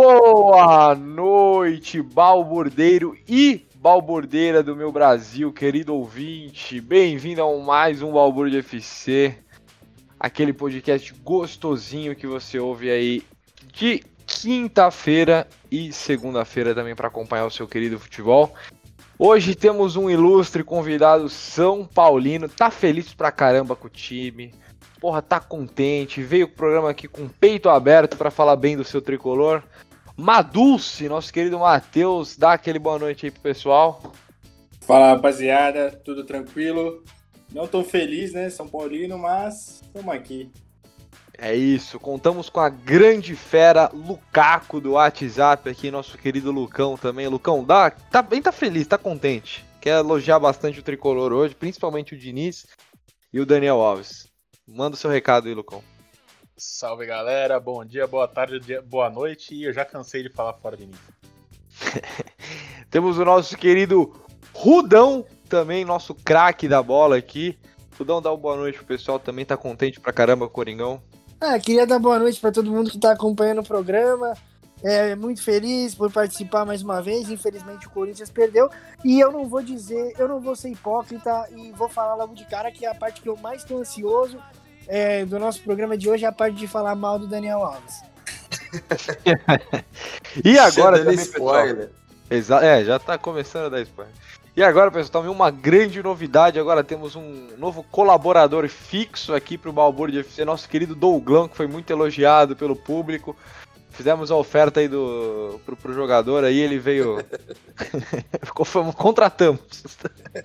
Boa noite, balbordeiro e balbordeira do meu Brasil, querido ouvinte. Bem-vindo a mais um Balburde FC, aquele podcast gostosinho que você ouve aí de quinta-feira e segunda-feira também para acompanhar o seu querido futebol. Hoje temos um ilustre convidado São Paulino, tá feliz pra caramba com o time. Porra, tá contente, veio o programa aqui com o peito aberto para falar bem do seu tricolor. Madulce, nosso querido Matheus, dá aquele boa noite aí pro pessoal. Fala rapaziada, tudo tranquilo? Não tô feliz, né, São Paulino, mas estamos aqui. É isso, contamos com a grande fera Lucaco do WhatsApp aqui, nosso querido Lucão também. Lucão, dá, tá bem tá feliz, tá contente. Quer elogiar bastante o tricolor hoje, principalmente o Diniz e o Daniel Alves. Manda o seu recado aí, Lucão. Salve galera, bom dia, boa tarde, boa noite e eu já cansei de falar fora de mim. Temos o nosso querido Rudão, também nosso craque da bola aqui. Rudão, dá uma boa noite pro pessoal, também tá contente pra caramba com o Coringão. Ah, queria dar boa noite para todo mundo que está acompanhando o programa. É muito feliz por participar mais uma vez. Infelizmente o Corinthians perdeu e eu não vou dizer, eu não vou ser hipócrita e vou falar logo de cara que é a parte que eu mais estou ansioso é, do nosso programa de hoje é a parte de falar mal do Daniel Alves. e agora também, spoiler. Pessoal, é, já está começando a dar spoiler. E agora, pessoal, também uma grande novidade. Agora temos um novo colaborador fixo aqui para o Balbúrdia FC, nosso querido Douglão, que foi muito elogiado pelo público. Fizemos a oferta aí do, pro, pro jogador, aí ele veio. Ficou, contratamos.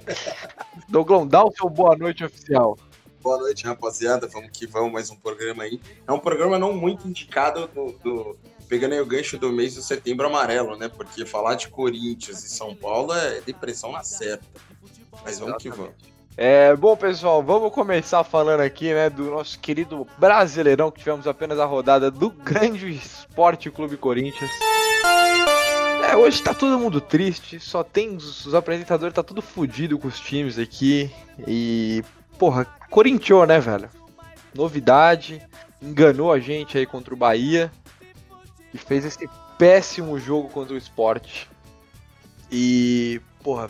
Douglão, dá o seu boa noite oficial. Boa noite, rapaziada. Vamos que vamos, mais um programa aí. É um programa não muito indicado do, do pegando aí o gancho do mês de setembro amarelo, né? Porque falar de Corinthians e São Paulo é depressão na certa. Mas vamos que vamos. É, bom, pessoal, vamos começar falando aqui, né, do nosso querido Brasileirão, que tivemos apenas a rodada do grande Esporte Clube Corinthians. É, hoje tá todo mundo triste, só tem os, os apresentadores, tá tudo fodido com os times aqui. E, porra, Corinthians, né, velho? Novidade, enganou a gente aí contra o Bahia e fez esse péssimo jogo contra o esporte. E, porra,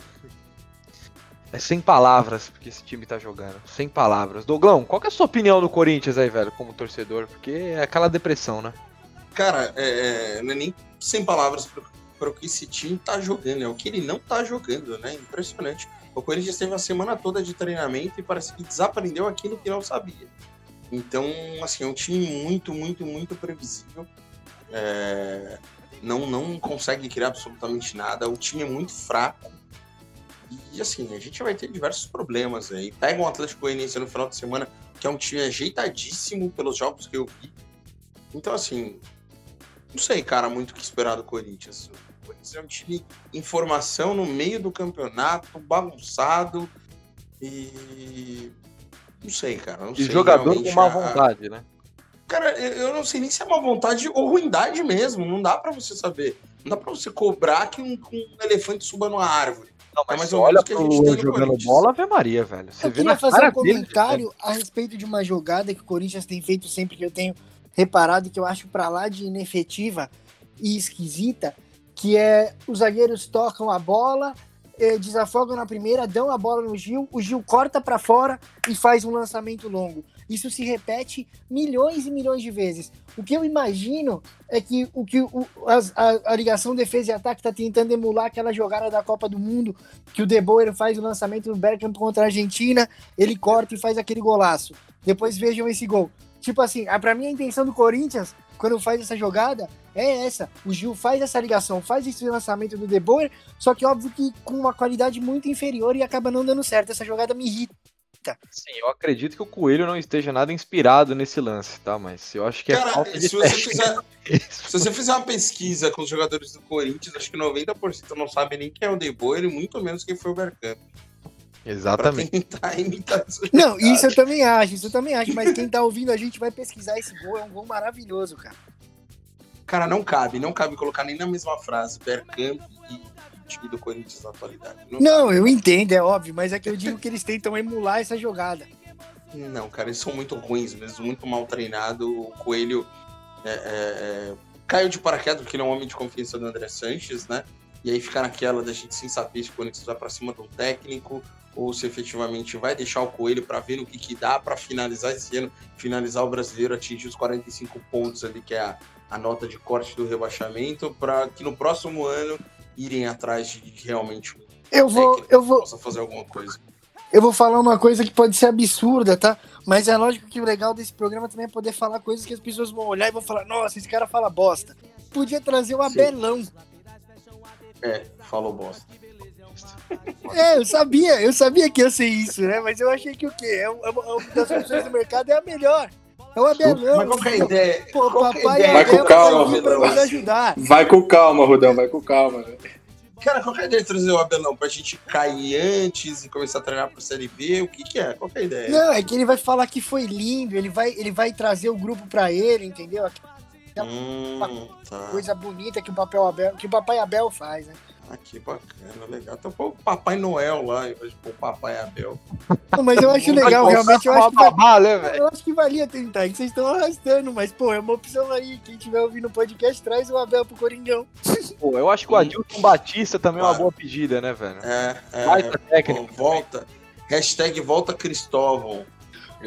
é sem palavras porque esse time tá jogando. Sem palavras. Doglão, qual é a sua opinião do Corinthians aí, velho, como torcedor? Porque é aquela depressão, né? Cara, é, é não é nem sem palavras para o que esse time tá jogando, é o que ele não tá jogando, né? Impressionante. O Corinthians teve a semana toda de treinamento e parece que desaprendeu aquilo que não sabia. Então, assim, é um time muito, muito, muito previsível é, não, não consegue criar absolutamente nada. O time é muito fraco. E assim, a gente vai ter diversos problemas aí. Pega um Atlético Goianiense no final de semana, que é um time ajeitadíssimo pelos jogos que eu vi. Então, assim, não sei, cara, muito o que esperar do Corinthians. Corinthians é um time em formação no meio do campeonato, bagunçado. E. Não sei, cara. Não e sei, jogador com má vontade, né? Cara, eu não sei nem se é uma vontade ou ruindade mesmo. Não dá para você saber. Não dá para você cobrar que um, um, elefante suba numa árvore. Não, mas é mais olha que a gente jogando bola, Ave Maria, velho. Você eu queria fazer um comentário dele, a respeito de uma jogada que o Corinthians tem feito sempre que eu tenho reparado, que eu acho para lá de inefetiva e esquisita, que é os zagueiros tocam a bola, eh, desafogam na primeira, dão a bola no Gil, o Gil corta para fora e faz um lançamento longo. Isso se repete milhões e milhões de vezes. O que eu imagino é que o que o, a, a, ligação defesa e ataque está tentando emular aquela jogada da Copa do Mundo que o De Boer faz o lançamento do Bergkamp contra a Argentina, ele corta e faz aquele golaço. Depois vejam esse gol. Tipo assim, para mim a intenção do Corinthians quando faz essa jogada é essa. O Gil faz essa ligação, faz esse lançamento do De Boer, só que óbvio que com uma qualidade muito inferior e acaba não dando certo. Essa jogada me irrita Sim, eu acredito que o Coelho não esteja nada inspirado nesse lance, tá? Mas eu acho que é Cara, falta de se você, fizer, se você fizer uma pesquisa com os jogadores do Corinthians, acho que 90% não sabe nem quem é o De Boer e muito menos quem foi o Bergkamp. Exatamente. Não, isso eu também acho, isso eu também acho, mas quem tá ouvindo a gente vai pesquisar esse gol, é um gol maravilhoso, cara. Cara, não cabe, não cabe colocar nem na mesma frase Bergkamp e time do Corinthians na atualidade. Não, não eu entendo, é óbvio, mas é que eu digo que eles tentam emular essa jogada. Não, cara, eles são muito ruins mesmo, muito mal treinados. O Coelho é, é, é, caiu de paraquedas porque ele é um homem de confiança do André Sanches, né? E aí fica naquela da gente sem saber se o Corinthians vai para cima um técnico ou se efetivamente vai deixar o Coelho para ver no que, que dá para finalizar esse ano, finalizar o brasileiro, atingir os 45 pontos ali, que é a, a nota de corte do rebaixamento, para que no próximo ano irem atrás de, realmente Eu vou, eu vou, possa fazer alguma coisa. eu vou falar uma coisa que pode ser absurda, tá? Mas é lógico que o legal desse programa também é poder falar coisas que as pessoas vão olhar e vão falar, nossa, esse cara fala bosta. Podia trazer o Abelão. É, falou bosta. É, eu sabia, eu sabia que ia ser isso, né? Mas eu achei que o quê? É é uma das opções do mercado é a melhor. É o Abelão. Mas qual que é a ideia? Pô, é papai ideia? Vai com Abel calma, tá nos ajudar. Vai com calma, Rudão, vai com calma. né? Cara, qual que é a ideia de trazer o Abelão? Pra gente cair antes e começar a treinar pra Série B? O que que é? Qual que é a ideia? Não, é que ele vai falar que foi lindo, ele vai, ele vai trazer o grupo pra ele, entendeu? Hum, tá. Coisa bonita que o, papel Abel, que o papai Abel faz, né? Ah, que bacana, legal. Então pôr o Papai Noel lá, em vez de pôr o Papai Abel. Não, mas eu acho legal, realmente eu acho que babá, né? Eu acho que valia tentar, que vocês estão arrastando, mas, pô, é uma opção aí. Quem tiver ouvindo o podcast, traz o Abel pro Coringão. Pô, eu acho que o Adilson Batista também é uma Claro. boa pedida, né, velho? É, é. Baita técnico. Pô, volta. Hashtag volta Cristóvão.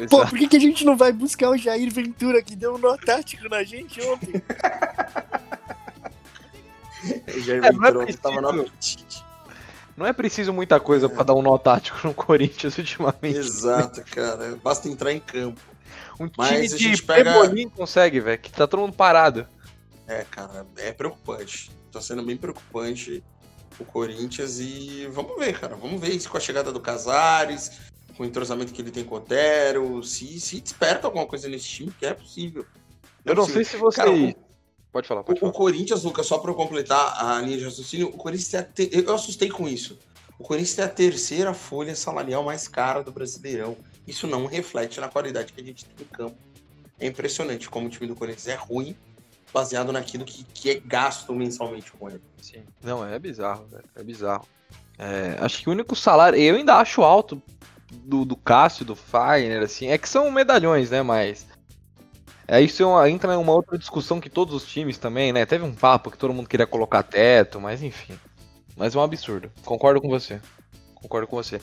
Pô, por que, que a gente não vai buscar o Jair Ventura, que deu um nó tático na gente ontem? É, não é tava. Não é preciso muita coisa pra dar um nó tático no Corinthians ultimamente. Exato, cara. Basta entrar em campo. Um Mas time a de pega- Pebolim consegue, velho, que tá todo mundo parado. É, cara, é preocupante. Tá sendo bem preocupante o Corinthians e vamos ver, cara. Vamos ver isso com a chegada do Casares, com o entrosamento que ele tem com o Otero, se, se desperta alguma coisa nesse time, que é possível. Eu não é sei possível. se você. Cara, Pode falar, O, pode o falar. Corinthians, Lucas, só para eu completar a linha de raciocínio, o Corinthians tem a te- eu assustei com isso. O Corinthians tem a terceira folha salarial mais cara do Brasileirão. Isso não reflete na qualidade que a gente tem no campo. É impressionante como o time do Corinthians é ruim, baseado naquilo que, que é gasto mensalmente com ele. Sim. Não, é bizarro, velho. É bizarro. É, acho que o único salário. Eu ainda acho alto do, do Cássio, do Fagner, assim. É que são medalhões, né? Mas. É, isso é uma- entra em uma outra discussão que todos os times também, né? Teve um papo que todo mundo queria colocar teto, mas enfim. Mas é um absurdo. Concordo com você. Concordo com você.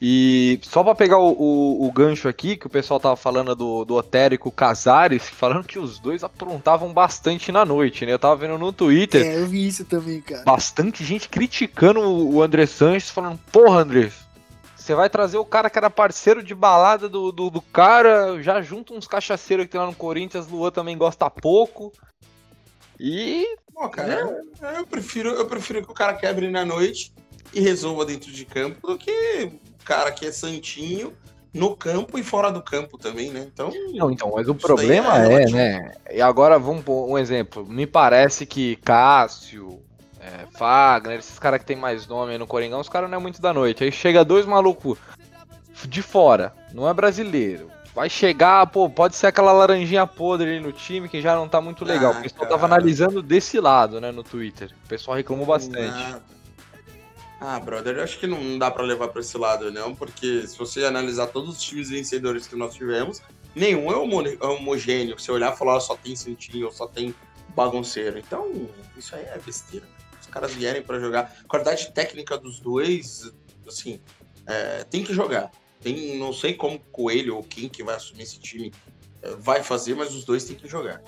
E só pra pegar o, o- o gancho aqui, que o pessoal tava falando do, do Otero e com o Casares, falando que os dois aprontavam bastante na noite, né? Eu tava vendo no Twitter É, eu vi isso também, cara. bastante gente criticando o o André Sanches, falando, porra, André, você vai trazer o cara que era parceiro de balada do, do, do cara, já junta uns cachaceiros que tem lá no Corinthians, Luan também gosta pouco. E. Pô, cara, eu, eu prefiro, eu prefiro que o cara quebre na noite e resolva dentro de campo do que o cara que é santinho no campo e fora do campo também, né? Então, Não, então, mas o problema é é, né? E agora vamos pôr um exemplo. Me parece que Cássio, é, Fagner, esses caras que tem mais nome aí no Coringão, os caras não é muito da noite. Aí chega dois malucos de fora, não é brasileiro. Vai chegar, pô, pode ser aquela laranjinha podre ali no time que já não tá muito legal. Ah, o pessoal tava cara. analisando desse lado, né, no Twitter. O pessoal reclamou bastante. Nada. Ah, brother, eu acho que não dá pra levar pra esse lado, não, porque se você analisar todos os times vencedores que nós tivemos, nenhum é homo- é homogêneo. Se olhar e falar, "Ah, só tem santinho, ou só tem bagunceiro. Então, isso aí é besteira. Os caras vierem pra jogar. A qualidade técnica dos dois, assim, é, tem que jogar. Tem, não sei como Coelho ou quem que vai assumir esse time é, vai fazer, mas os dois têm que jogar.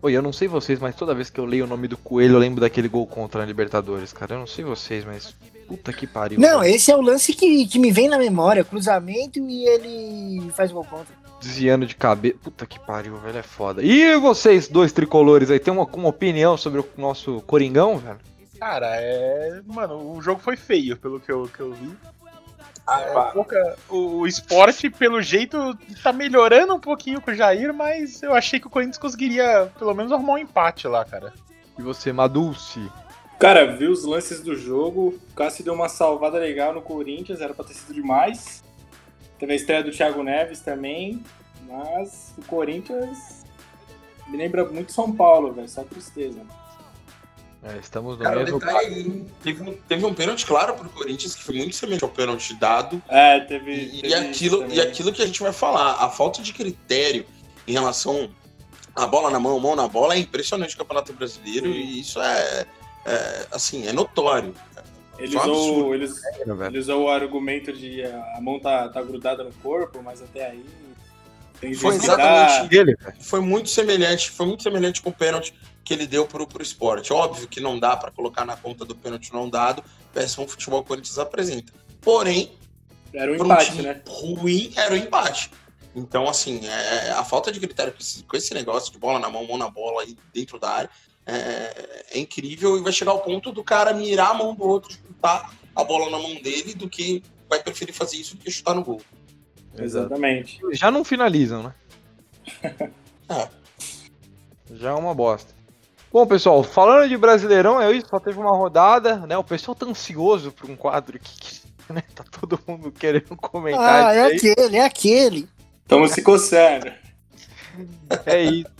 Oi, eu não sei vocês, mas toda vez que eu leio o nome do Coelho, eu lembro daquele gol contra a Libertadores, cara. Eu não sei vocês, mas puta que pariu. Não, velho. esse é o lance que, que me vem na memória, cruzamento e ele faz gol contra. desviando de cabeça. Puta que pariu, velho, é foda. E vocês, dois tricolores aí, tem uma, uma opinião sobre o nosso Coringão, velho? Cara, é. Mano, o jogo foi feio, pelo que eu, que eu vi. Ah, É, pouca- o, o esporte, pelo jeito, tá melhorando um pouquinho com o Jair, mas eu achei que o Corinthians conseguiria pelo menos arrumar um empate lá, cara. E você, Madulce? Cara, vi os lances do jogo. O Cássio deu uma salvada legal no Corinthians, era pra ter sido demais. Teve a estreia do Thiago Neves também. Mas o Corinthians me lembra muito São Paulo, velho. Só tristeza. É, estamos no Cara, mesmo. detalhe, teve, um- teve um pênalti claro pro Corinthians, que foi muito semelhante ao pênalti dado. É, teve. E, teve e aquilo, e aquilo que a gente vai falar, a falta de critério em relação A bola na mão, mão na bola, é impressionante o Campeonato Brasileiro e isso é, é, assim, é notório. Ele é um usou, absurdo. ele, ele usou o argumento de a mão tá, tá grudada no corpo, mas até aí tem que Foi exatamente Dele, velho. Foi muito semelhante, foi muito semelhante com o pênalti que ele deu pro, pro esporte. Óbvio que não dá para colocar na conta do pênalti não dado, péssimo futebol que o Corinthians apresenta. Porém, Era um para um empate, time né? ruim era o empate. Então, assim, é, a falta de critério com esse, com esse negócio de bola na mão, mão na bola aí dentro da área é, é incrível e vai chegar ao ponto do cara mirar a mão do outro, chutar a bola na mão dele, do que vai preferir fazer isso do que chutar no gol. Exatamente. Já não finalizam, né? É. Já é uma bosta. Bom, pessoal, falando de Brasileirão, é isso, só teve uma rodada, né? O pessoal tá ansioso por um quadro aqui, que, né? Tá todo mundo querendo comentar Ah, é aí. aquele, é aquele. Estamos se coçando. É isso.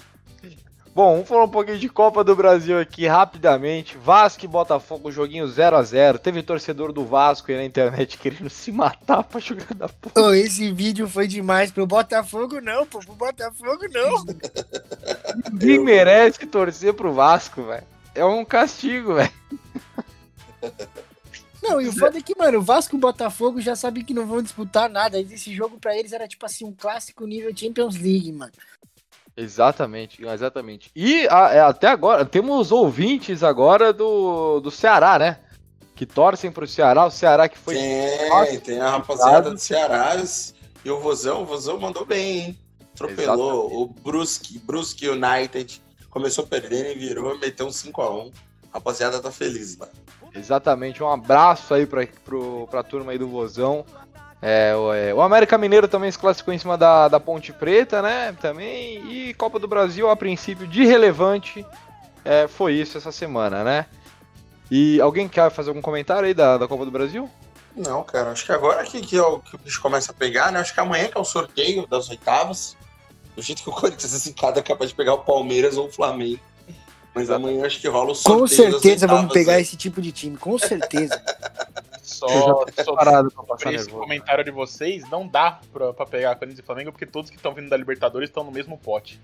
Bom, vamos falar um pouquinho de Copa do Brasil aqui rapidamente. Vasco e Botafogo, joguinho 0 a 0 Teve torcedor do Vasco aí na internet querendo se matar pra jogar da porra. Ô, esse vídeo foi demais pro Botafogo, não, pô. Pro Botafogo, não. Ninguém merece torcer pro Vasco, velho. É um castigo, velho. Não, e o foda é que, mano, o Vasco e o Botafogo já sabem que não vão disputar nada. Esse jogo pra eles era tipo assim, um clássico nível Champions League, mano. Exatamente, exatamente. E a- é, até agora, temos ouvintes agora do, do Ceará, né? Que torcem pro Ceará, o Ceará que foi. Tem, tem a rapaziada do Ceará e o Vozão, o Vozão mandou bem, hein? Atropelou o Brusque, Brusque United. Começou perdendo e virou, meteu um 5x1. Rapaziada tá feliz lá. Exatamente, um abraço aí pra, pro, pra turma aí do Vozão. É, o, é, o América Mineiro também se classificou em cima da, da Ponte Preta, né? Também. E Copa do Brasil, a princípio, de relevante, é, foi isso essa semana, né? E alguém quer fazer algum comentário aí da, da Copa do Brasil? Não, cara, acho que agora que, que, é o, que o bicho começa a pegar, né? Acho que amanhã que é o sorteio das oitavas. Do jeito que o Corinthians é cada capaz de pegar o Palmeiras ou o Flamengo. Mas amanhã acho que rola o sorteio Com certeza vamos pegar né? esse tipo de time, com certeza. Só preparado pra passar esse nervoso. comentário de vocês, não dá pra, pra pegar Corinthians e Flamengo, porque todos que estão vindo da Libertadores estão no mesmo pote.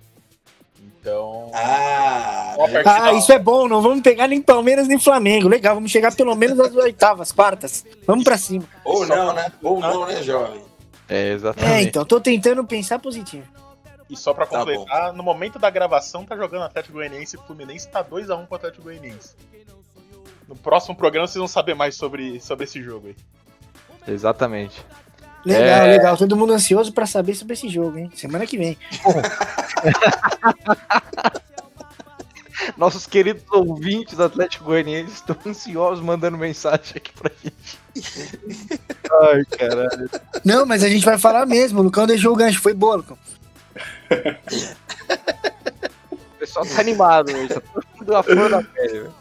Então. Ah, né? Ah, isso é bom, não vamos pegar nem Palmeiras nem Flamengo. Legal, vamos chegar pelo menos às oitavas, quartas. Vamos pra cima. ou Só não, pra- né? Ou não, né, jovem? É, exatamente. É, então, tô tentando pensar positivo. E só pra Tá completar, no momento da gravação tá jogando Atlético Goianiense e Fluminense, tá 2x1 pro Atlético Goianiense. No próximo programa vocês vão saber mais sobre, sobre esse jogo aí. Exatamente. Legal, É. legal. Todo mundo ansioso pra saber sobre esse jogo, hein? Semana que vem. Nossos queridos ouvintes do Atlético Goianiense estão ansiosos mandando mensagem aqui pra gente. Ai, caralho. Não, mas a gente vai falar mesmo. O Lucão deixou o gancho. Foi boa, Lucão. O pessoal tá animado hoje, tá todo mundo a flor da pele, velho.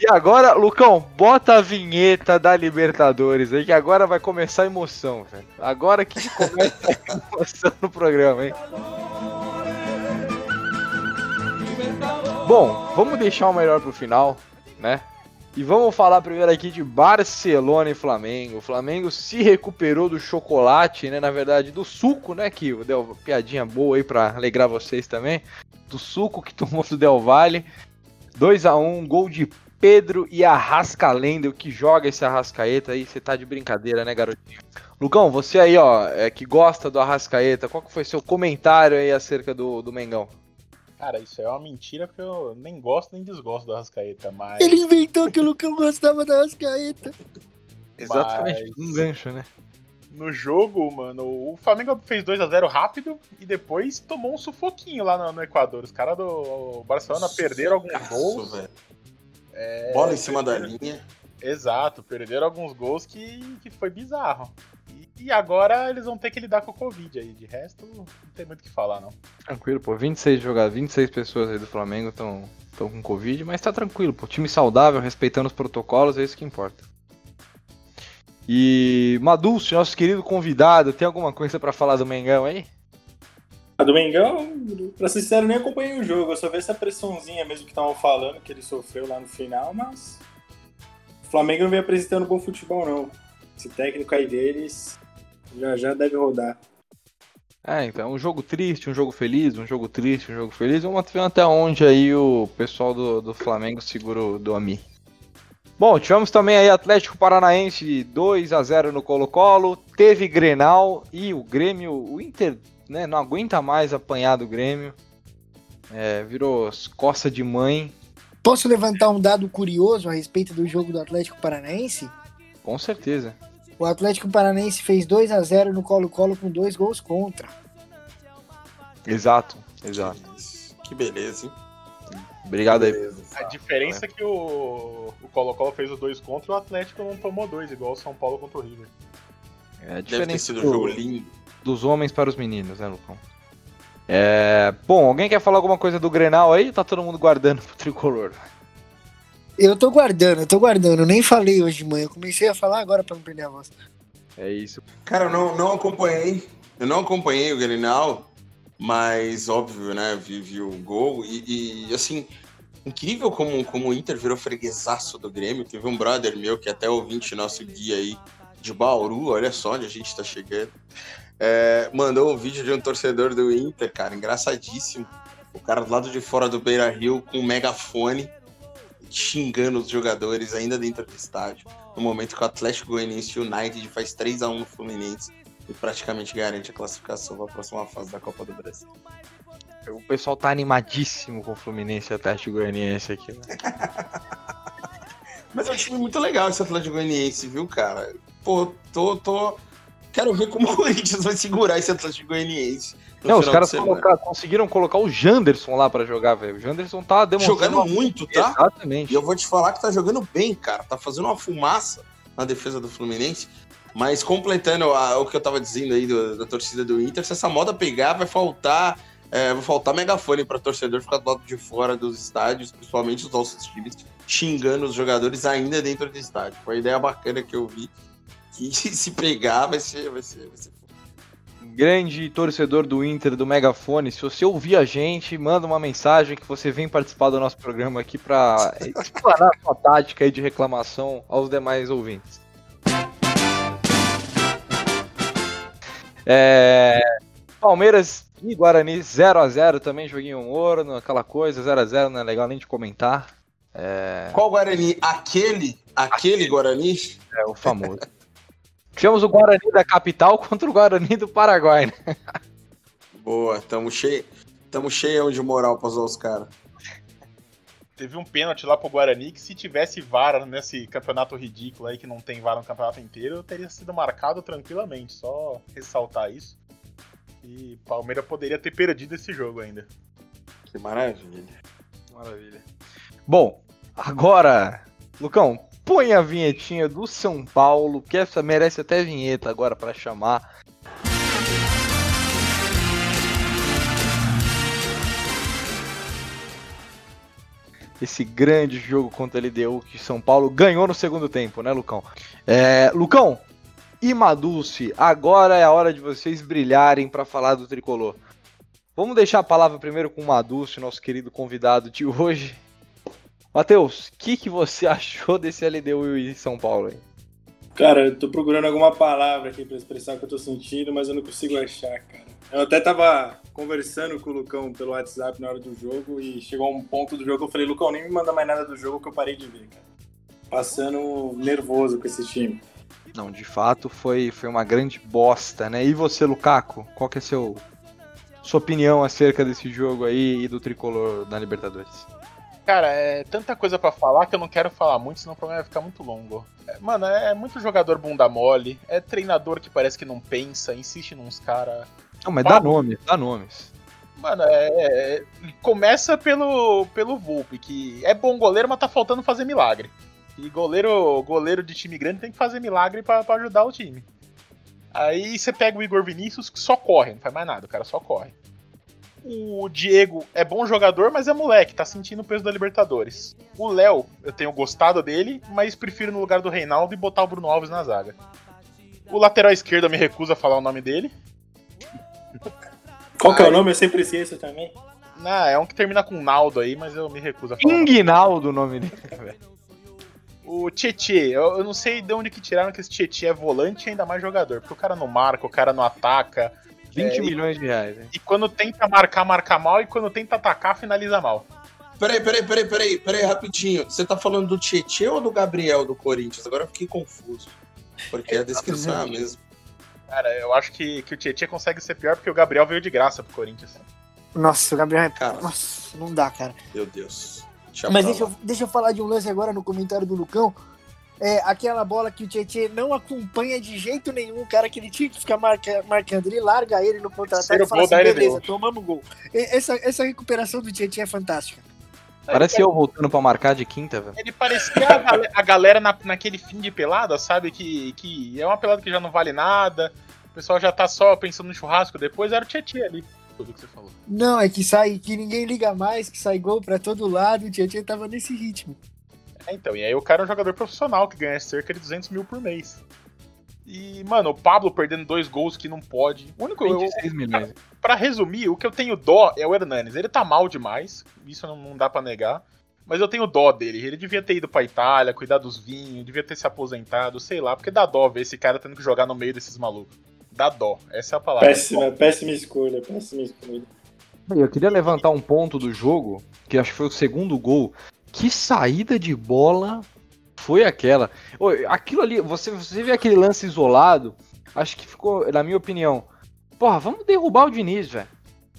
E agora, Lucão, bota a vinheta da Libertadores aí, que agora vai começar a emoção, velho. Agora que começa a emoção no programa, hein? Bom, vamos deixar o melhor pro final, né? E vamos falar primeiro aqui de Barcelona e Flamengo. O Flamengo se recuperou do chocolate, né? Na verdade, do suco, né? Que deu uma piadinha boa aí pra alegrar vocês também. Do suco que tomou do Del Valle. 2 a 1 gol de Pedro e Arrascalenda. O que joga esse Arrascaeta aí? Você tá de brincadeira, né, garotinho? Lucão, você aí, ó, é, que gosta do Arrascaeta, qual que foi seu comentário aí acerca do, do Mengão? Cara, isso é uma mentira porque eu nem gosto nem desgosto do Arrascaeta, mas. Ele inventou que o Lucão gostava da Rascaeta. Exatamente, Mas- um gancho, né? No jogo, mano, o Flamengo fez 2 a 0 rápido e depois tomou um sufoquinho lá no, no Equador. Os caras do Barcelona perderam alguns gols. velho. É, Bola em cima da linha. Exato, perderam alguns gols que, que foi bizarro. E, e agora eles vão ter que lidar com o Covid aí. De resto, não tem muito o que falar, não. Tranquilo, pô. 26 jogadores, 26 pessoas aí do Flamengo estão com Covid, mas tá tranquilo, pô. Time saudável, respeitando os protocolos, é isso que importa. E Madulce, nosso querido convidado, tem alguma coisa pra falar do Mengão aí? A do Mengão, pra ser sincero, nem acompanhei o jogo. Eu só vi essa pressãozinha mesmo que estavam falando que ele sofreu lá no final, mas. Flamengo não vem apresentando bom futebol, não. Esse técnico aí deles já já deve rodar. É, então, um jogo triste, um jogo feliz, um jogo triste, um jogo feliz. Vamos ver até onde aí o pessoal do, do Flamengo segura do Ami. Bom, tivemos também aí Atlético Paranaense 2 a 0 no Colo-Colo, teve Grenal e o Grêmio, o Inter, né, não aguenta mais apanhar do Grêmio. É, virou coça de mãe. Posso levantar um dado curioso a respeito do jogo do Atlético Paranaense? Com certeza. O Atlético Paranaense fez 2 a 0 no Colo-Colo com dois gols contra. Exato, exato. Que beleza, hein? Obrigado aí. Beleza. A diferença é que o, Colo-Colo fez os dois contra e o Atlético não tomou dois, igual o São Paulo contra o River. É a Deve ter diferença sido um do- jogo lindo. dos homens para os meninos, né, Lucão? É, bom, alguém quer falar alguma coisa do Grenal aí? Tá todo mundo guardando pro tricolor. Eu tô guardando, eu tô guardando. Eu nem falei hoje de manhã. Eu comecei a falar agora pra não perder a voz. É isso. Cara, eu não, não acompanhei. Eu não acompanhei o Grenal, mas óbvio, né? Vi, vi o gol e, e, assim, incrível como, como o Inter virou freguesaço do Grêmio. Teve um brother meu que é até ouvinte nosso guia aí de Bauru, olha só onde a gente tá chegando. É, mandou um vídeo de um torcedor do Inter, cara, engraçadíssimo. O cara do lado de fora do Beira Rio com um megafone xingando os jogadores ainda dentro do estádio no momento que o Atlético Goianiense United faz 3 a 1 no Fluminense e praticamente garante a classificação para a próxima fase da Copa do Brasil. O pessoal tá animadíssimo com o Fluminense e Atlético Goianiense aqui. Né? Mas é um time muito legal esse Atlético Goianiense, viu, cara? Pô, tô, tô... Quero ver como o Corinthians vai segurar esse Atlético Goianiense. Não, os caras colocar- conseguiram colocar o Janderson lá pra jogar, velho. O Janderson tá demonstrando. Jogando muito, tá? Exatamente. E eu vou te falar que tá jogando bem, cara. Tá fazendo uma fumaça na defesa do Fluminense. Mas completando a- o que eu tava dizendo aí do- da torcida do Inter, se essa moda pegar, vai faltar. é, vai faltar megafone para torcedor ficar do lado de fora dos estádios, principalmente os nossos times, xingando os jogadores ainda dentro do estádio. Foi uma ideia bacana que eu vi. Que se pegar, vai ser. Vai ser, vai ser... Grande torcedor do Inter, do Megafone, se você ouvir a gente, manda uma mensagem que você vem participar do nosso programa aqui pra explanar a sua tática de reclamação aos demais ouvintes. É, Palmeiras e Guarani 0x0 também, joguinho morno, aquela coisa, 0x0, não é legal nem de comentar. É, Qual Guarani? Aquele? Aquele Guarani? é o famoso. Tivemos o Guarani da capital contra o Guarani do Paraguai, né? Boa, tamo cheio. Tamo cheio de moral pra usar os caras. Teve um pênalti lá pro Guarani que se tivesse VAR nesse campeonato ridículo aí, que não tem VAR no campeonato inteiro, teria sido marcado tranquilamente. Só ressaltar isso. E Palmeiras poderia ter perdido esse jogo ainda. Que maravilha. Maravilha. Bom, agora, Lucão, põe a vinhetinha do São Paulo, que essa merece até vinheta agora pra chamar. Esse grande jogo contra a LDU que São Paulo ganhou no segundo tempo, né, Lucão? É, Lucão e Maduce, agora é a hora de vocês brilharem pra falar do tricolor. Vamos deixar a palavra primeiro com o Maduce, nosso querido convidado de hoje. Matheus, o que, que você achou desse LDU em São Paulo? Hein? Cara, eu tô procurando alguma palavra aqui pra expressar o que eu tô sentindo, mas eu não consigo achar, cara. Eu até tava conversando com o Lucão pelo WhatsApp na hora do jogo e chegou um ponto do jogo que eu falei, Lucão, nem me manda mais nada do jogo que eu parei de ver, cara. Passando nervoso com esse time. Não, de fato foi, foi uma grande bosta, né? E você, Lukaku, qual que é seu sua opinião acerca desse jogo aí e do tricolor da Libertadores? Cara, é tanta coisa pra falar que eu não quero falar muito, senão o programa vai ficar muito longo. É, Mano, é muito jogador bunda mole, é treinador que parece que não pensa, insiste nos caras. Não, mas dá nomes, dá nomes. Mano, é, é- começa pelo, pelo Volpe, que é bom goleiro, mas tá faltando fazer milagre. E goleiro, goleiro de time grande tem que fazer milagre pra, pra ajudar o time. Aí você pega o Igor Vinícius, que só corre, não faz mais nada, o cara só corre. O Diego é bom jogador, mas é moleque, tá sentindo o peso da Libertadores. O Léo, eu tenho gostado dele, mas prefiro no lugar do Reinaldo e botar o Bruno Alves na zaga. O lateral esquerdo eu me recuso a falar o nome dele. Qual que é o nome? Eu sempre esqueço também. Ah, é um que termina com Naldo aí, mas eu me recuso a falar. Inguinaldo o nome dele. velho. O Tietê, eu, eu não sei de onde que tiraram que esse Tietê é volante e ainda mais jogador. Porque o cara não marca, o cara não ataca. 20 É, milhões de reais, hein? E quando tenta marcar, marca mal. E quando tenta atacar, finaliza mal. Peraí, peraí, peraí, peraí, peraí, rapidinho. Você tá falando do Tietchan ou do Gabriel do Corinthians? Agora eu fiquei confuso. Porque a descrição é a mesma. Cara, eu acho que, que o Tietchan consegue ser pior porque o Gabriel veio de graça pro Corinthians. Nossa, o Gabriel é. Cara. Nossa, não dá, cara. Meu Deus. Deixa Mas deixa eu, deixa eu falar de um lance agora no comentário do Lucão. É aquela bola que o Tietchan não acompanha de jeito nenhum o cara que ele tinha que ficar marca- marcando. Ele larga ele no contra-ataque e fala assim, beleza, tomamos gol. E- Essa, essa recuperação do Tietchan é fantástica. Parece eu voltando pra marcar de quinta, velho. Ele parecia a, a galera na, naquele fim de pelada, sabe? Que, que é uma pelada que já não vale nada. O pessoal já tá só pensando no churrasco. Depois era o Tietchan ali. Tudo que você falou. Não, é que sai, que ninguém liga mais, que sai gol pra todo lado. O Tietchan tava nesse ritmo. É, então, e aí o cara é um jogador profissional que ganha cerca de 200 mil por mês. E, mano, o Pablo perdendo dois gols que não pode. O único. Eu, 26 milhões. pra resumir, o que eu tenho dó é o Hernanes. Ele tá mal demais, isso não, não dá pra negar. Mas eu tenho dó dele. Ele devia ter ido pra Itália, cuidar dos vinhos, devia ter se aposentado, sei lá, porque dá dó ver esse cara tendo que jogar no meio desses malucos. Dá dó, essa é a palavra. Péssima, péssima escolha, péssima escolha. Eu queria levantar um ponto do jogo, que acho que foi o segundo gol. Que saída de bola foi aquela? Aquilo ali, você, você vê aquele lance isolado, acho que ficou, na minha opinião, porra, vamos derrubar o Diniz, velho.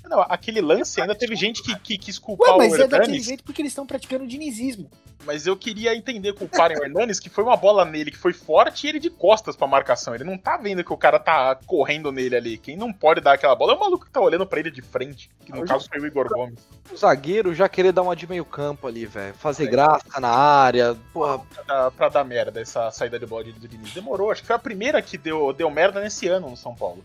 Não, aquele lance ainda teve gente que, que quis culpar Ué, mas o é daquele Hernanes, jeito porque eles estão praticando dinizismo. mas eu queria entender culparem o Hernanes que foi uma bola nele que foi forte e ele de costas pra marcação. Ele não tá vendo que o cara tá correndo nele ali. Quem não pode dar aquela bola é o maluco que tá olhando pra ele de frente, que no Eu caso foi o Igor Gomes. O zagueiro já querer dar uma de meio campo ali, velho. Fazer graça na área, porra. pra dar, pra dar merda essa saída de bola de Diniz. Demorou, acho que foi a primeira que deu, deu merda nesse ano no São Paulo.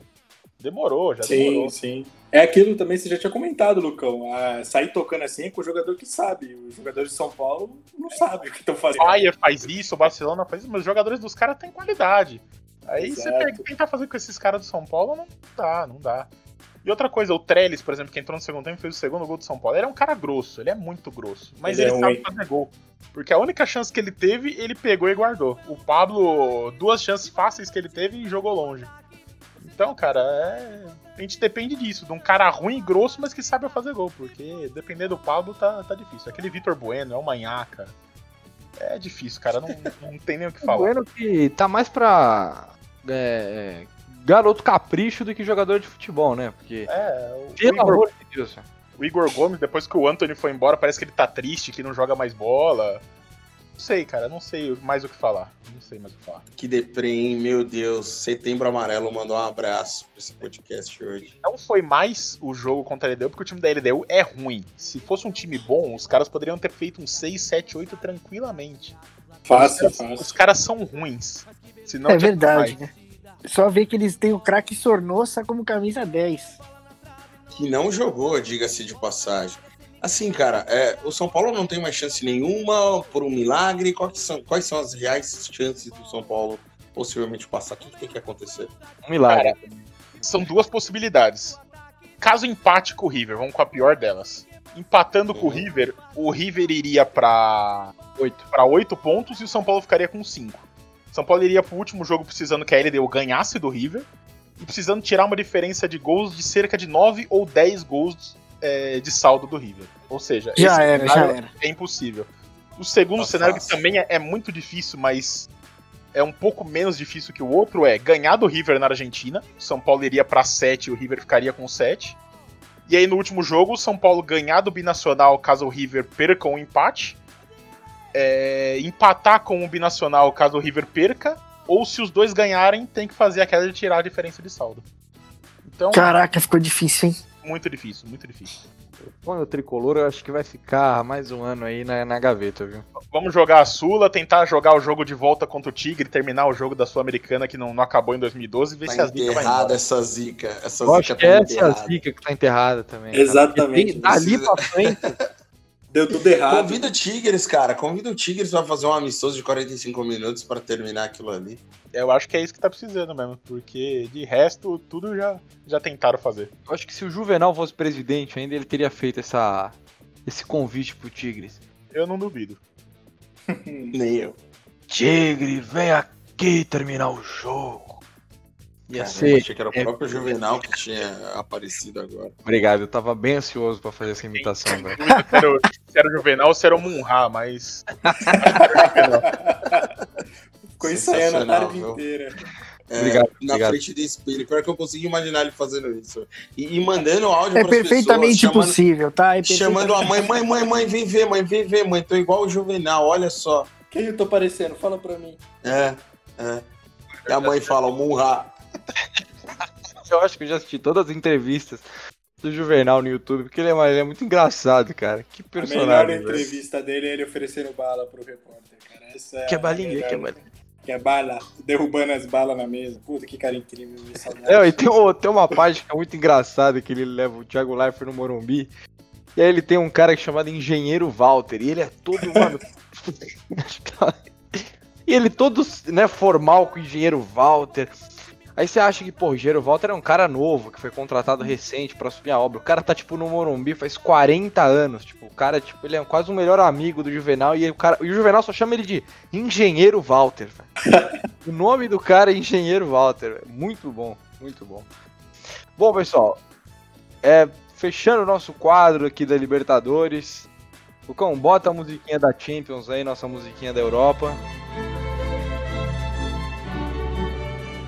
Demorou, já Sim, demorou. sim. É aquilo também que você já tinha comentado, Lucão. Ah, sair tocando assim é com o jogador que sabe. Os jogadores de São Paulo não sabem o que estão O fazendo. Bayern faz isso, o Barcelona faz isso, mas os jogadores dos caras têm qualidade. Aí você Exato. pega- tentar fazer com esses caras do São Paulo, não dá, não dá. E outra coisa, o Trellis, por exemplo, que entrou no segundo tempo e fez o segundo gol do São Paulo, ele é um cara grosso, ele é muito grosso. Mas Ele ele, é sabe ruim. fazer gol. Porque a única chance que ele teve, ele pegou e guardou. O Pablo, duas chances fáceis que ele teve e jogou longe. Então, cara, é... a gente depende disso, de um cara ruim e grosso, mas que sabe fazer gol. Porque depender do Pablo tá, tá difícil. Aquele Vitor Bueno, é o Manhaca. É difícil, cara, não, não tem nem o que O falar. Bueno que tá mais pra é, garoto capricho do que jogador de futebol, né? Porque, É, o, pelo Igor, amor de Deus, o Igor Gomes, depois que o Anthony foi embora, parece que ele tá triste, que não joga mais bola. Não sei, cara, não sei mais o que falar. Não sei mais o que falar. Que deprê, hein? Meu Deus. Setembro Amarelo mandou um abraço pra esse podcast hoje. Não foi mais o jogo contra a LDU, porque o time da LDU é ruim. Se fosse um time bom, os caras poderiam ter feito um 6, 7, 8 tranquilamente. Fácil, os, caras, fácil. os caras são ruins. Senão é verdade, né? Só ver que eles têm o craque Sornossa como camisa 10. Que não jogou, diga-se de passagem. Assim, cara, é, o São Paulo não tem mais chance nenhuma por um milagre. Quais são, quais são as reais chances do São Paulo possivelmente passar? O que, que tem que acontecer? Um milagre. São duas possibilidades. Caso empate com o River, vamos com a pior delas. Empatando com o Uhum. River, o River iria pra 8, pra 8 pontos e o São Paulo ficaria com 5. São Paulo iria pro último jogo precisando que a LDU ganhasse do River e precisando tirar uma diferença de gols de cerca de 9 ou 10 gols é, de saldo do River. Ou seja, Já esse era, já cenário era. é impossível. O segundo Tá cenário, que fácil. também é, é muito difícil, mas é um pouco menos difícil que o outro, é ganhar do River na Argentina. O São Paulo iria pra 7 e o River ficaria com 7. E aí no último jogo, o São Paulo ganhar do Binacional caso o River perca o empate. É, empatar com o Binacional caso o River perca. Ou se os dois ganharem, tem que fazer aquela de tirar a diferença de saldo. Então, Caraca, ficou difícil, hein? Muito difícil, muito difícil. Põe o tricolor, eu acho que vai ficar mais um ano aí na, na gaveta, viu? Vamos jogar a Sula, tentar jogar o jogo de volta contra o Tigre, terminar o jogo da Sul-Americana que não, não acabou em 2012 e ver se Tá a zica vai enterrada embora. essa zica. Essa Eu acho zica que tá essa é a enterrada. zica que tá enterrada também. cara. Exatamente. Porque Dali pra frente, Deu tudo errado. Convida o Tigres, cara. Convida o Tigres pra fazer um amistoso de 45 minutos pra terminar aquilo ali. Eu acho que é isso que tá precisando mesmo, porque de resto, tudo já, já tentaram fazer. eu acho que se o Juvenal fosse presidente ainda, ele teria feito essa, esse convite pro Tigres. Eu não duvido. Nem eu. Tigre, vem aqui terminar o jogo. Ia Caramba, ser. Achei que era o próprio Juvenal que tinha aparecido agora. Obrigado, eu tava bem ansioso pra fazer essa imitação, velho. Se era, o- se era o Juvenal ou se era o Munha, mas. Ficou ensaiando a tarde viu? inteira. É, Obrigado, na obrigado. frente do espelho. Pior que eu consigo imaginar ele fazendo isso. E, e mandando áudio É pras perfeitamente pessoas, chamando, possível, tá? É chamando a mãe, mãe, mãe, mãe, vem ver, mãe, vem ver, mãe. Tô igual o Juvenal, olha só. Quem eu tô parecendo? Fala pra mim. É, é. E a mãe fala, Munra. Eu acho que eu já assisti todas as entrevistas do Juvenal no YouTube, porque ele é, ele é muito engraçado, cara. Que A melhor personagem. velho. entrevista dele é ele oferecendo bala pro repórter, cara. Essa é Que a balinha, melhor- que balinha. Que é bala, derrubando as balas na mesa. Puta, que cara incrível. É, e tem, um- tem uma parte que é muito engraçada que ele leva o Thiago Leifert no Morumbi. E aí ele tem um cara chamado Engenheiro Walter. E ele é todo, mano. e ele todo, né, formal com o Engenheiro Walter. Aí você acha que, pô, o Engenheiro Walter é um cara novo, que foi contratado recente pra assumir a obra. O cara tá, tipo, no Morumbi faz 40 anos. Tipo, o cara, tipo, ele é quase o melhor amigo do Juvenal. E, o cara, e o Juvenal só chama ele de Engenheiro Walter. O nome do cara é Engenheiro Walter. velho. Muito bom, muito bom. Bom, pessoal, é, fechando o nosso quadro aqui da Libertadores. Lucão, bota a musiquinha da Champions aí, nossa musiquinha da Europa.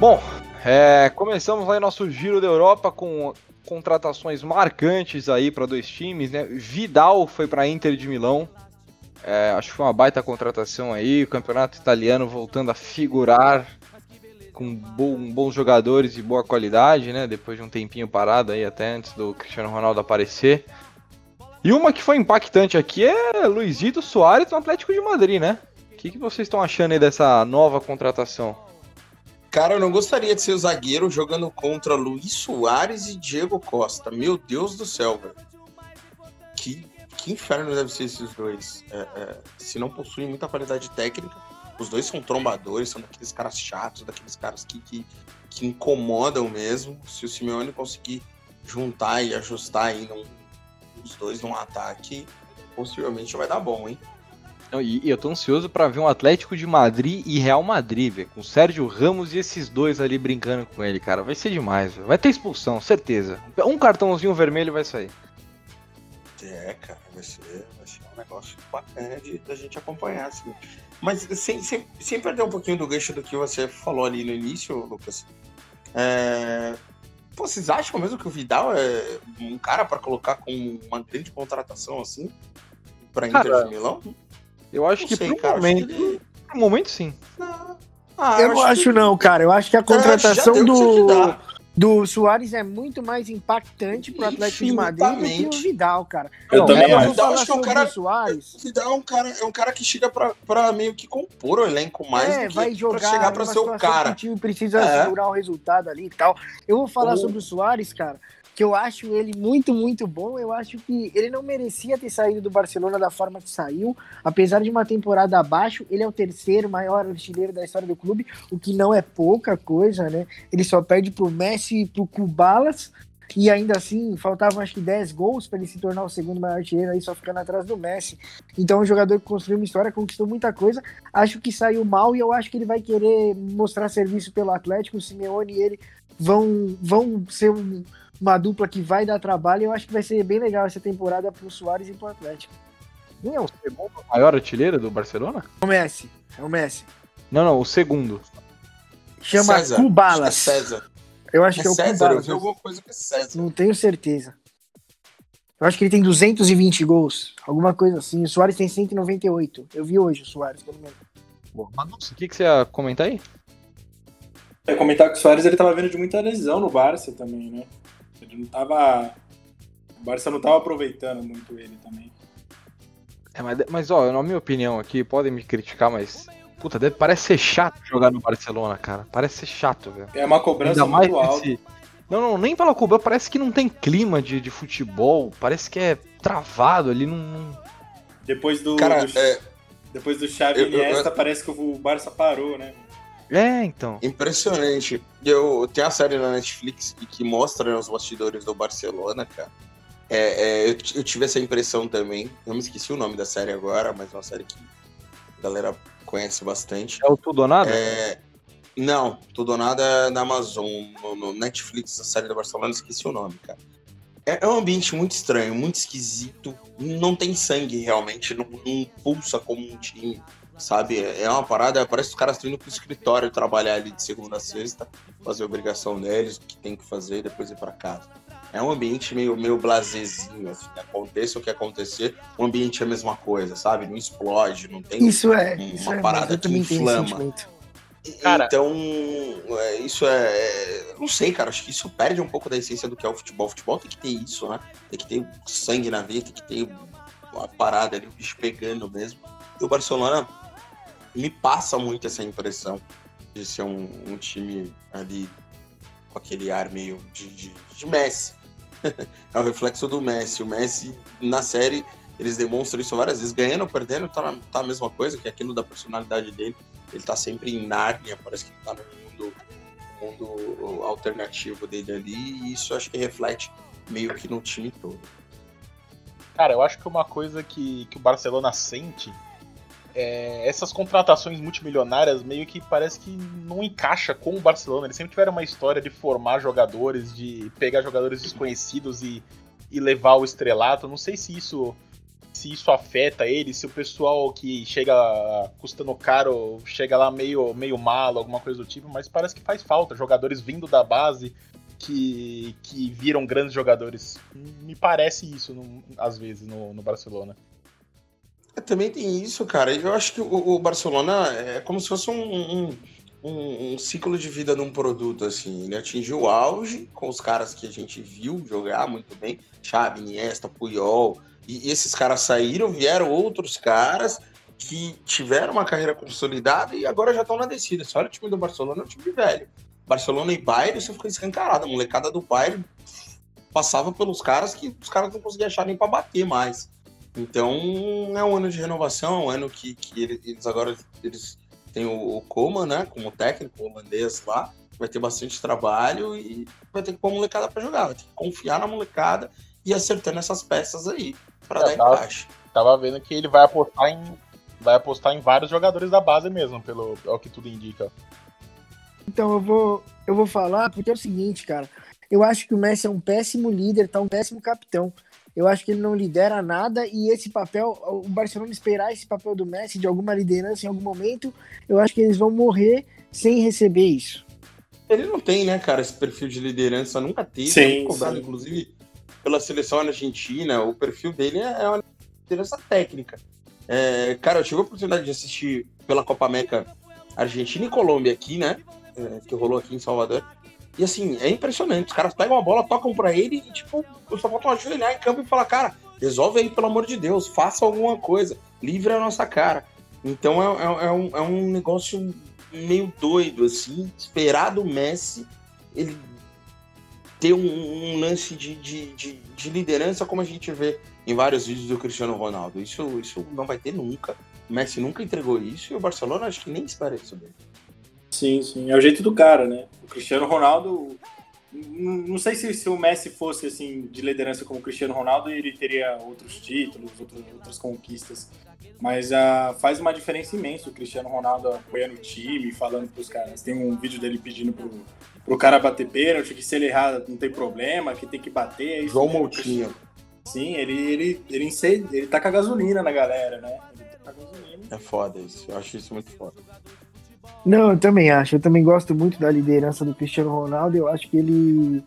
Bom, é, começamos aí nosso giro da Europa com contratações marcantes aí para dois times, né? Vidal foi para Inter de Milão. É, acho que foi uma baita contratação aí. O campeonato italiano voltando a figurar com bons jogadores e boa qualidade, né? Depois de um tempinho parado aí, até antes do Cristiano Ronaldo aparecer. E uma que foi impactante aqui é Luizito Soares no Atlético de Madrid, né? O que, que vocês estão achando aí dessa nova contratação? Cara, eu não gostaria de ser o zagueiro jogando contra Luiz Soares e Diego Costa. Meu Deus do céu, velho. Que, que inferno deve ser esses dois. É, é, se não possuem muita qualidade técnica, os dois são trombadores, são daqueles caras chatos, daqueles caras que, que, que incomodam mesmo. Se o Simeone conseguir juntar e ajustar aí num- os dois num ataque, possivelmente vai dar bom, hein? Não, E, e eu tô ansioso pra ver um Atlético de Madrid e Real Madrid, velho. Com Sérgio Ramos e esses dois ali brincando com ele, cara. Vai ser demais, velho. Vai ter expulsão, certeza. Um cartãozinho vermelho vai sair. É, cara, vai ser, vai ser um negócio bacana de, da gente acompanhar, assim. Mas sem, sem, sem perder um pouquinho do gancho do que você falou ali no início, Lucas. É... Pô, vocês acham mesmo que o Vidal é um cara pra colocar com uma grande contratação assim? Pra Inter de Milão? Eu acho Não que sei, pro cara, acho momento. que ele- Pro momento, sim. Ah, Eu não acho não, cara. Eu acho que a que já contratação que que do, do Soares é muito mais impactante pro Atlético de Madrid do que o. Vidal, cara. Eu Não, também é, acho. o Vidal falar acho que é um cara- o Soares. O Vidal é um cara, é um cara que chega pra, pra meio que compor o elenco mais é, do que vai jogar pra chegar pra ser o cara. Que o time precisa É. segurar o resultado ali e tal. Eu vou falar O- sobre o Soares, cara, que eu acho ele muito, muito bom. Eu acho que ele não merecia ter saído do Barcelona da forma que saiu. Apesar de uma temporada abaixo, ele é o terceiro maior artilheiro da história do clube, o que não é pouca coisa, né? Ele só perde pro Messi e pro Cubalas. E ainda assim, faltavam acho que 10 gols para ele se tornar o segundo maior artilheiro, aí só ficando atrás do Messi. Então, um jogador que construiu uma história, conquistou muita coisa. Acho que saiu mal e eu acho que ele vai querer mostrar serviço pelo Atlético. O Simeone e ele vão, vão ser um- uma dupla que vai dar trabalho. Eu acho que vai ser bem legal essa temporada pro Soares e pro Atlético. Quem é o segundo maior artilheiro do Barcelona? É o Messi. É o Messi. Não, não, o segundo. Chama César. Cubalas. Acho é César. Eu acho É que é o César, eu vi alguma coisa que é César. Não tenho certeza. Eu acho que ele tem 220 gols. Alguma coisa assim. O Soares tem 198. Eu vi hoje o Soares, pelo menos. Mas nossa, o que, que você ia comentar aí? É, comentar que o Soares ele tava vindo de muita lesão no Barça também, né? Ele não tava. O Barça não tava aproveitando muito ele também. É, mas, mas ó, na minha opinião aqui, podem me criticar, mas. Puta, deve, parece ser chato jogar no Barcelona, cara. Parece ser chato, velho. É uma cobrança muito alta. esse. Não, não, nem pela Cuba, parece que não tem clima de, de futebol. Parece que é travado ali, não. não- Depois do. Cara, do- é Depois do Xavi eu- e eu- Iniesta, parece que o Barça parou, né? É, então. impressionante. Eu tem a série na Netflix que, que mostra né, os bastidores do Barcelona, cara. É, é, eu, eu tive essa impressão também. Eu me esqueci o nome da série agora, mas é uma série que a galera conhece bastante. É o tudo ou nada? É, Não, Tudo Nada é na Amazon, no, no Netflix, a série da Barcelona, esqueci o nome, cara. É, é, um ambiente muito estranho, muito esquisito. Não tem sangue realmente, não, não pulsa como um time, sabe? É, é uma parada, parece que os caras estão indo pro escritório trabalhar ali de segunda a sexta, fazer a obrigação deles, o que tem que fazer e depois ir para casa. É um ambiente meio, meio blazezinho, assim, aconteça o que acontecer, o ambiente é a mesma coisa, sabe? Não explode, não tem isso é, uma isso é, parada que inflama. Cara, então, é, isso é, é, Não sei, cara. Acho que isso perde um pouco da essência do que é o futebol. O futebol tem que ter isso, né? Tem que ter sangue na veia, tem que ter uma parada ali, o bicho pegando mesmo. E o Barcelona me passa muito essa impressão de ser um, um time ali com aquele ar meio de, de, de Messi. é o reflexo do Messi. O Messi, na série, eles demonstram isso várias vezes. Ganhando ou perdendo, tá, tá a mesma coisa, que é aquilo da personalidade dele ele tá sempre em Nárnia, parece que ele tá no mundo, mundo alternativo dele ali, e isso acho que reflete meio que no time todo. Cara, eu acho que uma coisa que, que o Barcelona sente é essas contratações multimilionárias meio que parece que não encaixa com o Barcelona. Eles sempre tiveram uma história de formar jogadores, de pegar jogadores desconhecidos e, e levar o estrelato. Não sei se isso se isso afeta ele, se o pessoal que chega custando caro chega lá meio, meio malo, alguma coisa do tipo, mas parece que faz falta. Jogadores vindo da base que, que viram grandes jogadores. Me parece isso, no, às vezes, no, no Barcelona. É, também tem isso, cara. Eu acho que o, o Barcelona é como se fosse um, um, um, um, ciclo de vida de um produto, assim. Ele atingiu o auge com os caras que a gente viu jogar muito bem. Xavi, Iniesta, Puyol, e esses caras saíram, vieram outros caras que tiveram uma carreira consolidada e agora já estão na descida. Só olha o time do Barcelona, é um time velho. Barcelona e Bayern, você ficou escancarado. A molecada do Bayern passava pelos caras que os caras não conseguiam achar nem para bater mais. Então é um ano de renovação, é um ano que, que eles agora eles têm o, o Coman, né, como técnico holandês lá, vai ter bastante trabalho e vai ter que pôr a molecada para jogar, vai ter que confiar na molecada e acertando essas peças aí para dar tava, encaixe. Tava vendo que ele vai apostar em vai apostar em vários jogadores da base mesmo, pelo ao que tudo indica. Então eu vou eu vou falar porque é o seguinte, cara. Eu acho que o Messi é um péssimo líder, tá um péssimo capitão. Eu acho que ele não lidera nada e esse papel, o Barcelona esperar esse papel do Messi de alguma liderança em algum momento, eu acho que eles vão morrer sem receber isso. Ele não tem, né, cara, esse perfil de liderança, nunca teve, sim, cobrado, sim. inclusive pela seleção argentina, o perfil dele é uma liderança técnica. É, cara, eu tive a oportunidade de assistir pela Copa América Argentina e Colômbia aqui, né? É, que rolou aqui em Salvador. E assim, é impressionante. Os caras pegam a bola, tocam para ele e, tipo, só faltam ajoelhar em campo e falar, cara, resolve aí, pelo amor de Deus, faça alguma coisa, livre a nossa cara. Então é, é, é um, é um negócio meio doido, assim, esperar do Messi ele ter um, um lance de, de, de, de, liderança como a gente vê em vários vídeos do Cristiano Ronaldo. Isso, isso não vai ter nunca. O Messi nunca entregou isso e o Barcelona acho que nem espera isso dele. Sim, sim. É o jeito do cara, né? O Cristiano Ronaldo. Não sei se, se o Messi fosse assim de liderança como o Cristiano Ronaldo, ele teria outros títulos, outros, outras conquistas. Mas uh, faz uma diferença imensa o Cristiano Ronaldo apoiando o time, falando pros caras. Tem um vídeo dele pedindo pro, pro cara bater pênalti, que se ele errar não tem problema, que tem que bater. É João Moutinho. Sim, ele, ele, ele, ele, ele tá com a gasolina na galera, né? Ele tá com a gasolina. É foda isso, eu acho isso muito foda. Não, eu também acho. Eu também gosto muito da liderança do Cristiano Ronaldo. Eu acho que ele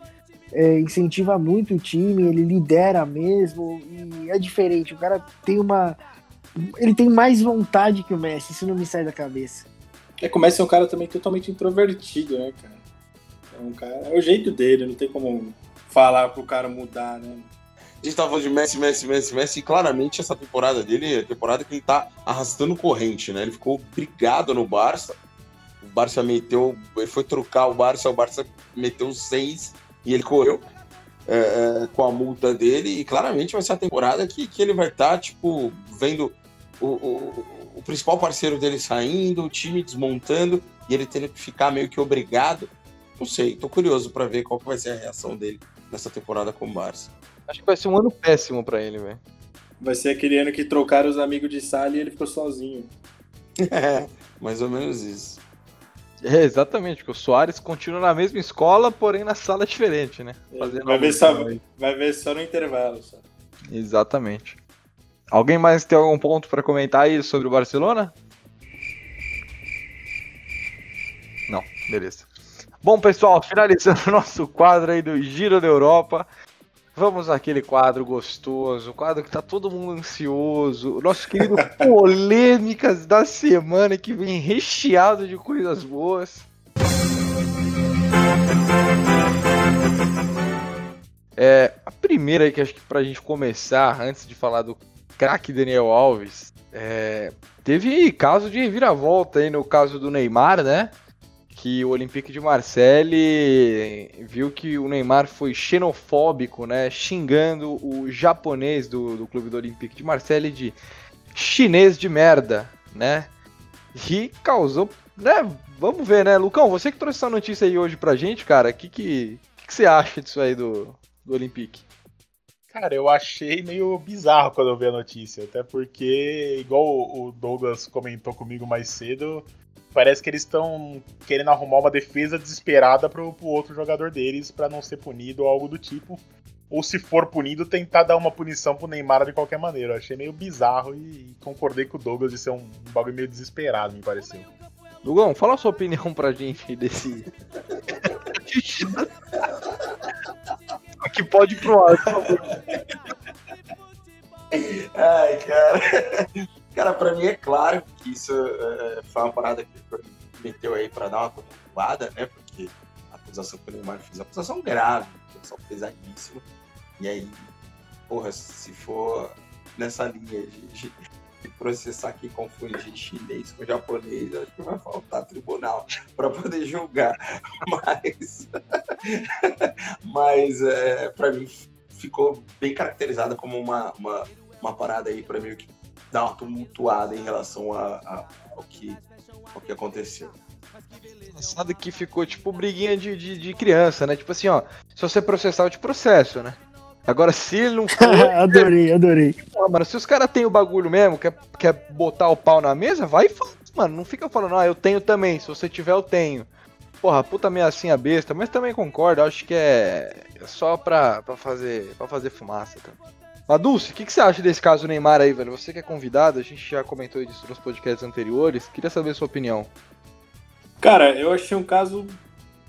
é, incentiva muito o time, ele lidera mesmo e é diferente. O cara tem uma. Ele tem mais vontade que o Messi, isso não me sai da cabeça. É que o Messi é um cara também totalmente introvertido, né, cara? É, um cara, é o jeito dele, não tem como falar pro cara mudar, né? A gente tava falando de Messi, Messi, Messi, Messi, e claramente essa temporada dele é a temporada que ele tá arrastando corrente, né? Ele ficou brigado no Barça. O Barça meteu. Ele foi trocar o Barça, o Barça meteu seis e ele correu é, é, com a multa dele. E claramente vai ser a temporada que, que ele vai estar, tá, tipo, vendo o, o, o principal parceiro dele saindo, o time desmontando, e ele tendo que ficar meio que obrigado não sei, tô curioso para ver qual que vai ser a reação dele nessa temporada com o Barça. Acho que vai ser um ano péssimo para ele, velho. Vai ser aquele ano que trocaram os amigos de sala e ele ficou sozinho. É, mais ou menos isso. É, exatamente, porque o Soares continua na mesma escola, porém na sala diferente, né? Fazendo Vai ver, só, aí. vai ver só no intervalo. Só. Exatamente. Alguém mais tem algum ponto pra comentar aí sobre o Barcelona? Não, beleza. Bom, pessoal, finalizando o nosso quadro aí do Giro da Europa. Vamos àquele quadro gostoso, quadro que tá todo mundo ansioso, nosso querido Polêmicas da Semana, que vem recheado de coisas boas. É, a primeira que acho que pra gente começar, antes de falar do craque Daniel Alves, é, teve caso de reviravolta aí no caso do Neymar, né? Que o Olympique de Marseille viu que o Neymar foi xenofóbico, né? Xingando o japonês do, do clube do Olympique de Marseille de chinês de merda, né? E causou, né? Vamos ver, né? Lucão, você que trouxe essa notícia aí hoje pra gente, cara, o que, que, que, que você acha disso aí do, do Olympique? Cara, eu achei meio bizarro quando eu vi a notícia, até porque, igual o Douglas comentou comigo mais cedo, parece que eles estão querendo arrumar uma defesa desesperada pro, pro outro jogador deles pra não ser punido ou algo do tipo. Ou se for punido, tentar dar uma punição pro Neymar de qualquer maneira. Eu achei meio bizarro e, concordei com o Douglas de ser um, um bagulho meio desesperado, me pareceu. Lugão, fala a sua opinião pra gente desse. que pode ir pro ar, por favor. Ai, cara. Cara, pra mim é claro que isso é, foi uma parada que meteu aí pra dar uma controlada, né? Porque a acusação que o Neymar fez uma acusação grave, uma acusação pesadíssima. E aí, porra, se for nessa linha de, de, processar que confundir chinês com japonês, acho que vai faltar tribunal para poder julgar. Mas, mas é, para mim ficou bem caracterizada como uma, uma, uma parada aí para mim que dá uma tumultuada em relação a, a, ao, que, ao que aconteceu. Engraçado que ficou tipo briguinha de, de, de, criança, né? Tipo assim, ó, se você processar, eu te processo, né? Agora, se ele não for. adorei, adorei. Pô, mano, se os caras têm o bagulho mesmo, quer, quer botar o pau na mesa, vai e fala, mano. Não fica falando, ah, eu tenho também. Se você tiver, eu tenho. Porra, puta ameaçinha besta, mas também concordo, acho que é só pra, pra, fazer, pra fazer fumaça. Tá? Mas, Dulce, o que, que você acha desse caso Neymar aí, velho? Você que é convidado, a gente já comentou isso nos podcasts anteriores, queria saber a sua opinião. Cara, eu achei um caso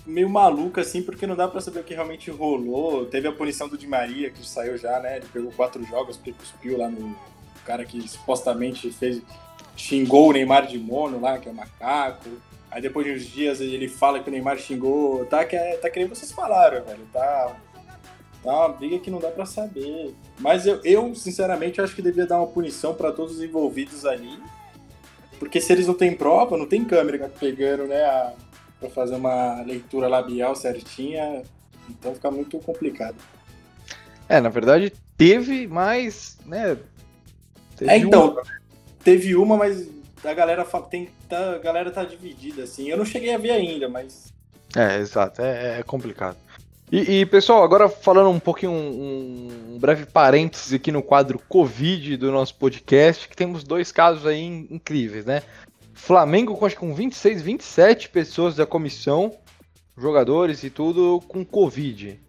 meio maluco, assim, porque não dá pra saber o que realmente rolou. Teve a punição do Di Maria, que saiu já, né? Ele pegou quatro jogos, porque cuspiu lá no cara que supostamente fez. xingou o Neymar de mono lá, que é o macaco. Aí depois de uns dias ele fala que o Neymar xingou. Tá que, tá que nem vocês falaram, velho. Tá, tá uma briga que não dá pra saber. Mas eu, eu sinceramente, acho que devia dar uma punição para todos os envolvidos ali. Porque se eles não têm prova, não tem câmera pegando, né? A, pra fazer uma leitura labial certinha. Então fica muito complicado. É, na verdade, teve, mas, né? Teve é, então, uma. teve uma, mas a galera tem, tá, a galera tá dividida, assim. Eu não cheguei a ver ainda, mas. É, exato, é, é complicado. E, e, pessoal, agora falando um pouquinho, um, um, breve parênteses aqui no quadro Covid do nosso podcast, que temos dois casos aí incríveis, né? Flamengo, acho com 26, 27 pessoas da comissão, jogadores e tudo, com Covid.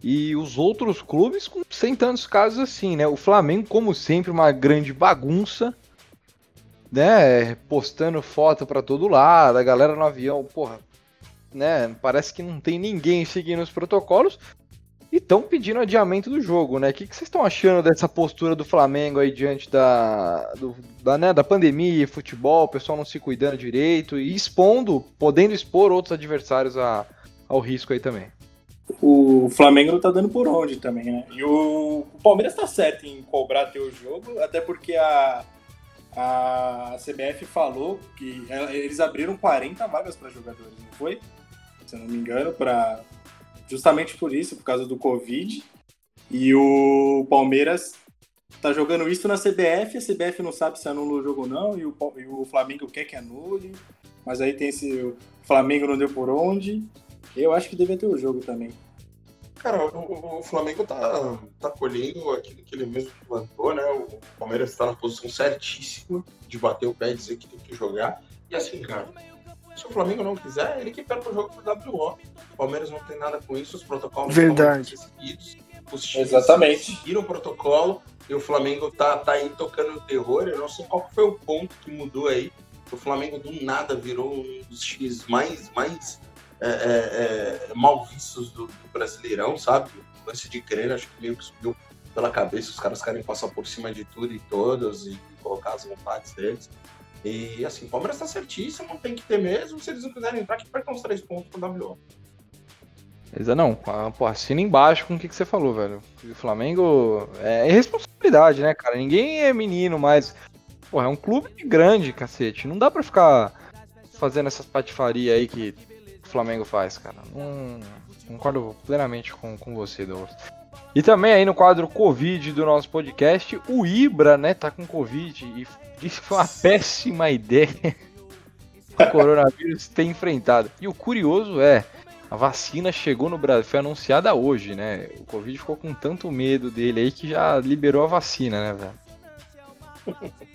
E os outros clubes com sem tantos casos assim, né? O Flamengo, como sempre, uma grande bagunça, né? Postando foto para todo lado, a galera no avião, porra, né? Parece que não tem ninguém seguindo os protocolos e estão pedindo adiamento do jogo, né? O que, vocês estão achando dessa postura do Flamengo aí diante da, do, da, né, da pandemia, futebol, o pessoal não se cuidando direito e expondo, podendo expor outros adversários a, ao risco aí também? O Flamengo não tá dando por onde também, né? E o, o Palmeiras tá certo em cobrar teu jogo, até porque a, a CBF falou que eles abriram 40 vagas para jogadores, não foi? Se eu não me engano, para justamente por isso, por causa do Covid. E o Palmeiras tá jogando isso na CBF, a CBF não sabe se anula o jogo ou não, e o, e o Flamengo quer que anule, mas aí tem esse. O Flamengo não deu por onde. Eu acho que devia ter o jogo também. Cara, o, o, Flamengo tá, tá colhendo aquilo que ele mesmo plantou, né? O Palmeiras está na posição certíssima de bater o pé e dizer que tem que jogar. E assim, cara, Se o Flamengo não quiser, ele que perca o jogo pro WO. O Palmeiras não tem nada com isso, os protocolos Verdade. estão seguidos. Os times Exatamente. seguiram o protocolo e o Flamengo tá, tá aí tocando o terror. Eu não sei qual foi o ponto que mudou aí. O Flamengo do nada virou um dos times mais, mais é, é, é, mal vistos do, do Brasileirão, sabe? O lance de grana, acho que meio que subiu pela cabeça. Os caras querem passar por cima de tudo e todos e colocar as vontades deles. E assim, o Palmeiras tá certíssimo, tem que ter mesmo. Se eles não quiserem entrar, que percam os três pontos pro WO. Mas não, ah, pô, assina embaixo com o que, que você falou, velho. O Flamengo é irresponsabilidade, né, cara? Ninguém é menino, mas. Pô, é um clube grande, cacete. Não dá pra ficar fazendo essas patifarias aí que o Flamengo faz, cara. Não, concordo plenamente com, com você, Douglas. E também aí no quadro Covid do nosso podcast, o Ibra, né, tá com Covid e disse que foi uma péssima ideia o coronavírus ter enfrentado. E o curioso é, a vacina chegou no Brasil, foi anunciada hoje, né? O Covid ficou com tanto medo dele aí que já liberou a vacina, né, velho?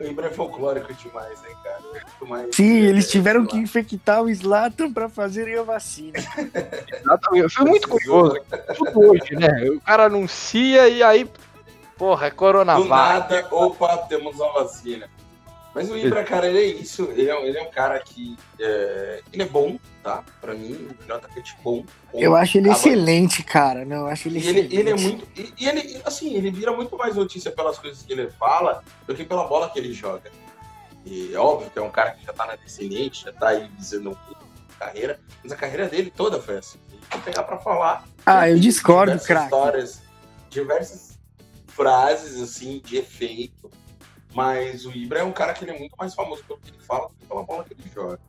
O Ibra é folclórico demais, né, cara? Mais- Sim, eles tiveram que infectar o Slatan pra fazerem a vacina. Exatamente. Foi muito curioso. Tudo hoje, né? O cara anuncia e aí, porra, é Do coronavírus. nada, opa, temos uma vacina. Mas o Ibra, cara, ele é isso. Ele é, ele é um cara que. é, ele é bom, tá? Pra mim, é um atacante bom. bom Eu acho ele acaba- excelente, cara. Não, eu acho ele E ele, excelente. ele é muito. E, e ele, assim, ele vira muito mais notícia pelas coisas que ele fala do que pela bola que ele joga. E é óbvio que é um cara que já tá na descendente, já tá aí de carreira, mas a carreira dele toda foi assim. Vou pegar pra falar. Ah, eu discordo, diversas craque. histórias, diversas frases, assim, de efeito. Mas o Ibra é um cara que ele é muito mais famoso pelo que ele fala do que pela bola que ele joga.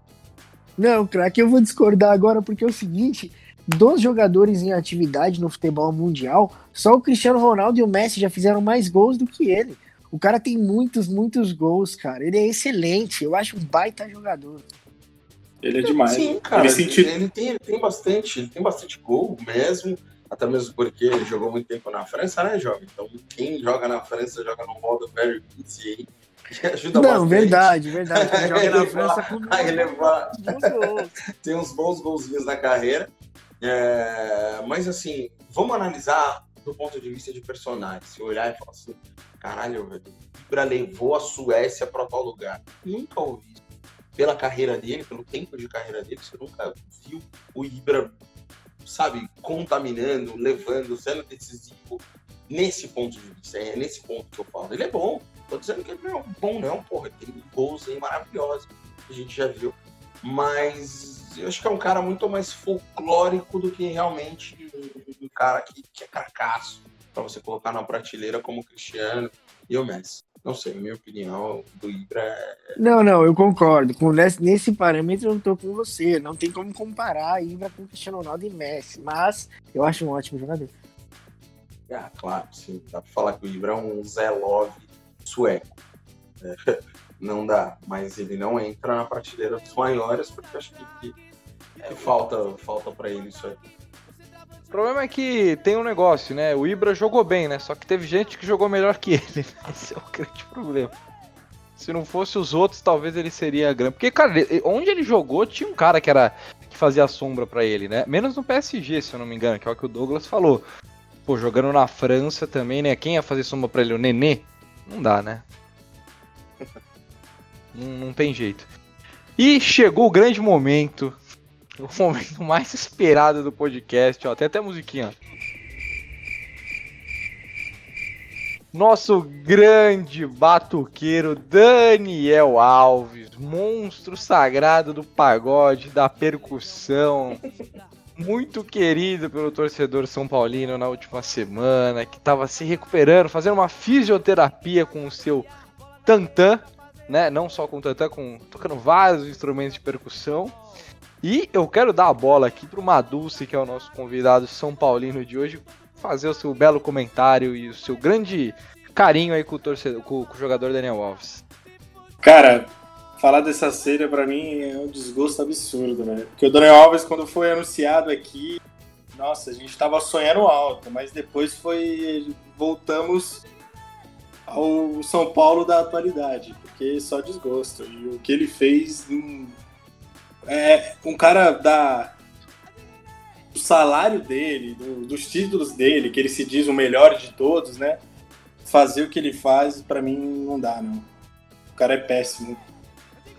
Não, craque, eu vou discordar agora porque é o seguinte: dos jogadores em atividade no futebol mundial, só o Cristiano Ronaldo e o Messi já fizeram mais gols do que ele. O cara tem muitos, muitos gols, cara. Ele é excelente. Eu acho um baita jogador. Ele é demais. Sim, cara, ele sentiu. ele tem, ele tem bastante, ele tem bastante gol mesmo, até mesmo porque ele jogou muito tempo na França, né, jovem? Então quem joga na França joga no modo very easy aí. que Ajuda Não, bastante. verdade, verdade. Ele joga na França com gols. tem uns bons golzinhos na carreira. É, mas assim, vamos analisar do ponto de vista de personagem. Se olhar e falar assim, caralho, velho, o Ibra levou a Suécia para tal lugar. Nunca ouvi. Pela carreira dele, pelo tempo de carreira dele, você nunca viu o Ibra, sabe, contaminando, levando, sendo decisivo nesse ponto de vista. É nesse ponto que eu falo. Ele é bom. Tô dizendo que ele não é bom, não, porra. Tem gols aí maravilhosos que a gente já viu. Mas eu acho que é um cara muito mais folclórico do que realmente um, cara que, que é cracaço pra você colocar na prateleira como Cristiano e o Messi. Não sei, minha opinião, do Ibra é Não, não, eu concordo. Com, nesse, nesse parâmetro eu tô com você. Não tem como comparar Ibra com Cristiano Ronaldo e Messi. Mas eu acho um ótimo jogador. Ah, claro, sim. Dá pra falar que o Ibra é um Zé Love sueco. É, não dá, mas ele não entra na prateleira dos maiores, porque eu acho que, que- que falta, falta para ele isso aí. O problema é que tem um negócio, né? O Ibra jogou bem, né? Só que teve gente que jogou melhor que ele. Esse é o grande problema. Se não fosse os outros, talvez ele seria grande. Porque, cara, onde ele jogou, tinha um cara que era que fazia sombra pra ele, né? Menos no PSG, se eu não me engano, que é o que o Douglas falou. Pô, jogando na França também, né? Quem ia fazer sombra pra ele? O Nenê? Não dá, né? Não, não tem jeito. E chegou o grande momento. O momento mais esperado do podcast, ó. Tem até musiquinha. Nosso grande batuqueiro Daniel Alves, monstro sagrado do pagode, da percussão, muito querido pelo torcedor São Paulino na última semana, que estava se recuperando, fazendo uma fisioterapia com o seu tantã, né? Não só com o tantã, com tocando vários instrumentos de percussão. E eu quero dar a bola aqui pro Madulce, que é o nosso convidado São Paulino de hoje, fazer o seu belo comentário e o seu grande carinho aí com o torcedor, com, com o jogador Daniel Alves. Cara, falar dessa cera pra mim é um desgosto absurdo, né? Porque o Daniel Alves, quando foi anunciado aqui, nossa, a gente tava sonhando alto, mas depois foi. Voltamos ao São Paulo da atualidade, porque só desgosto. E o que ele fez, hum, é, um cara da do salário dele, do, dos títulos dele, que ele se diz o melhor de todos, né? Fazer o que ele faz, para mim, não dá, não. O cara é péssimo.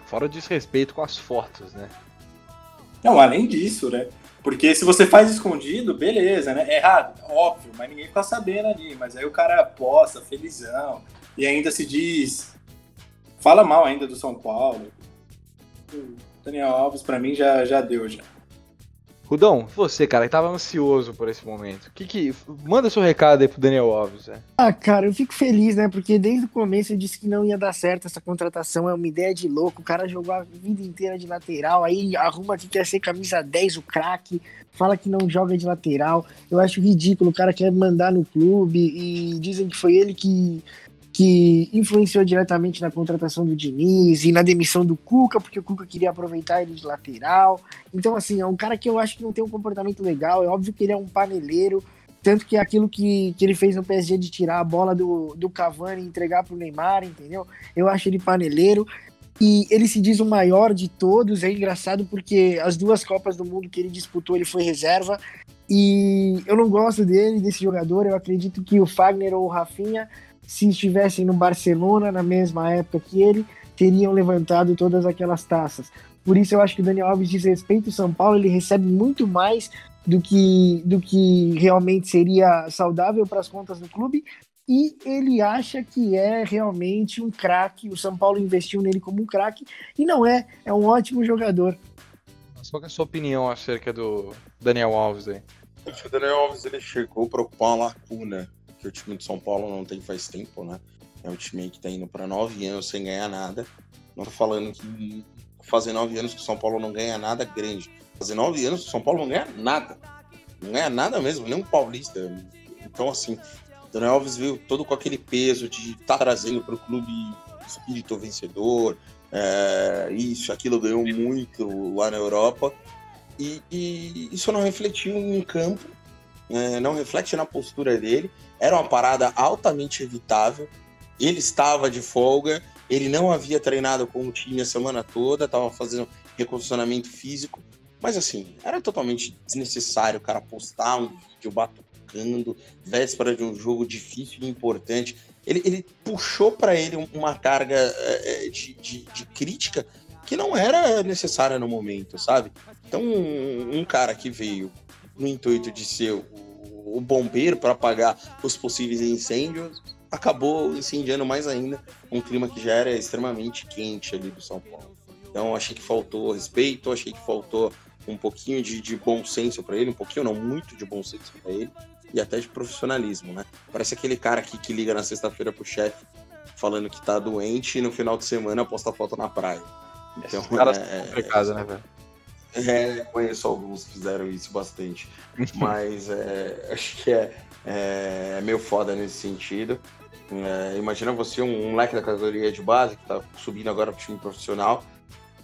Fora o desrespeito com as fotos, né? Não, além disso, né? Porque se você faz escondido, beleza, né? É errado, óbvio, mas ninguém fica sabendo ali. Mas aí o cara posta, felizão, e ainda se diz. Fala mal ainda do São Paulo. Daniel Alves, para mim, já, já deu já. Rudão, você, cara, que tava ansioso por esse momento. Que que manda seu recado aí pro Daniel Alves, né? Ah, cara, eu fico feliz, né? Porque desde o começo eu disse que não ia dar certo essa contratação, é uma ideia de louco. O cara jogou a vida inteira de lateral, aí arruma que quer ser camisa 10, o craque, fala que não joga de lateral. Eu acho ridículo, o cara quer mandar no clube e dizem que foi ele que que influenciou diretamente na contratação do Diniz e na demissão do Cuca, porque o Cuca queria aproveitar ele de lateral. Então, assim, é um cara que eu acho que não tem um comportamento legal. É óbvio que ele é um paneleiro, tanto que aquilo que, que ele fez no PSG de tirar a bola do, do Cavani e entregar para o Neymar, entendeu? Eu acho ele paneleiro. E ele se diz o maior de todos. É engraçado porque as duas Copas do Mundo que ele disputou, ele foi reserva. E eu não gosto dele, desse jogador. Eu acredito que o Fagner ou o Rafinha se estivessem no Barcelona na mesma época que ele, teriam levantado todas aquelas taças. Por isso eu acho que o Daniel Alves diz respeito ao São Paulo, ele recebe muito mais do que, do que realmente seria saudável para as contas do clube. E ele acha que é realmente um craque. O São Paulo investiu nele como um craque e não é. É um ótimo jogador. Qual é a sua opinião acerca do Daniel Alves aí? O Daniel Alves ele chegou para ocupar uma lacuna que o time de São Paulo não tem faz tempo, né? É um time que tá indo para nove anos sem ganhar nada. Não tô falando que fazer nove anos que o São Paulo não ganha nada grande. Fazer nove anos que o São Paulo não ganha nada. Não ganha nada mesmo, nem um paulista. Então, assim, Daniel Alves veio todo com aquele peso de estar tá trazendo para o clube espírito vencedor, é, isso, aquilo ganhou muito lá na Europa. E, e isso não refletiu em campo, é, não reflete na postura dele. Era uma parada altamente evitável. Ele estava de folga, ele não havia treinado com o time a semana toda, estava fazendo recondicionamento físico. Mas assim, era totalmente desnecessário o cara postar um vídeo batucando, véspera de um jogo difícil e importante. Ele, ele puxou para ele uma carga é, de, de, de, crítica que não era necessária no momento, sabe? Então, um, um cara que veio no intuito de ser o o bombeiro para apagar os possíveis incêndios, acabou incendiando mais ainda um clima que já era extremamente quente ali do São Paulo. Então achei que faltou respeito, achei que faltou um pouquinho de, de bom senso para ele, um pouquinho não muito de bom senso para ele e até de profissionalismo, né? Parece aquele cara aqui que liga na sexta-feira pro chefe falando que tá doente e no final de semana posta foto na praia. Então, Esses caras é, complicado, né, velho? É, conheço alguns que fizeram isso bastante. mas é, acho que é, é, meio foda nesse sentido. É, imagina você, um, moleque da categoria de base, que tá subindo agora pro time profissional,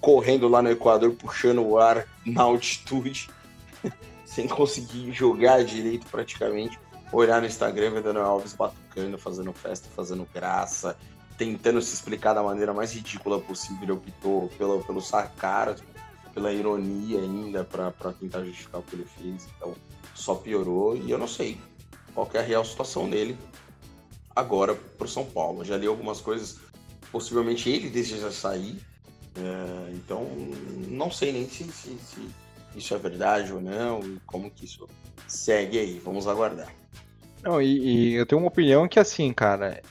correndo lá no Equador, puxando o ar na altitude, sem conseguir jogar direito praticamente. Olhar no Instagram, vendo Alves batucando, fazendo festa, fazendo graça, tentando se explicar da maneira mais ridícula possível. Optou pelo, pelo sacar, pela ironia ainda para tentar justificar o que ele fez. Então, só piorou e eu não sei qual é a real situação dele agora para São Paulo. Já li algumas coisas, possivelmente ele deseja sair. É, então, não sei nem se, se, se, isso é verdade ou não e como que isso segue aí. Vamos aguardar. Não, e, e eu tenho uma opinião que assim, cara,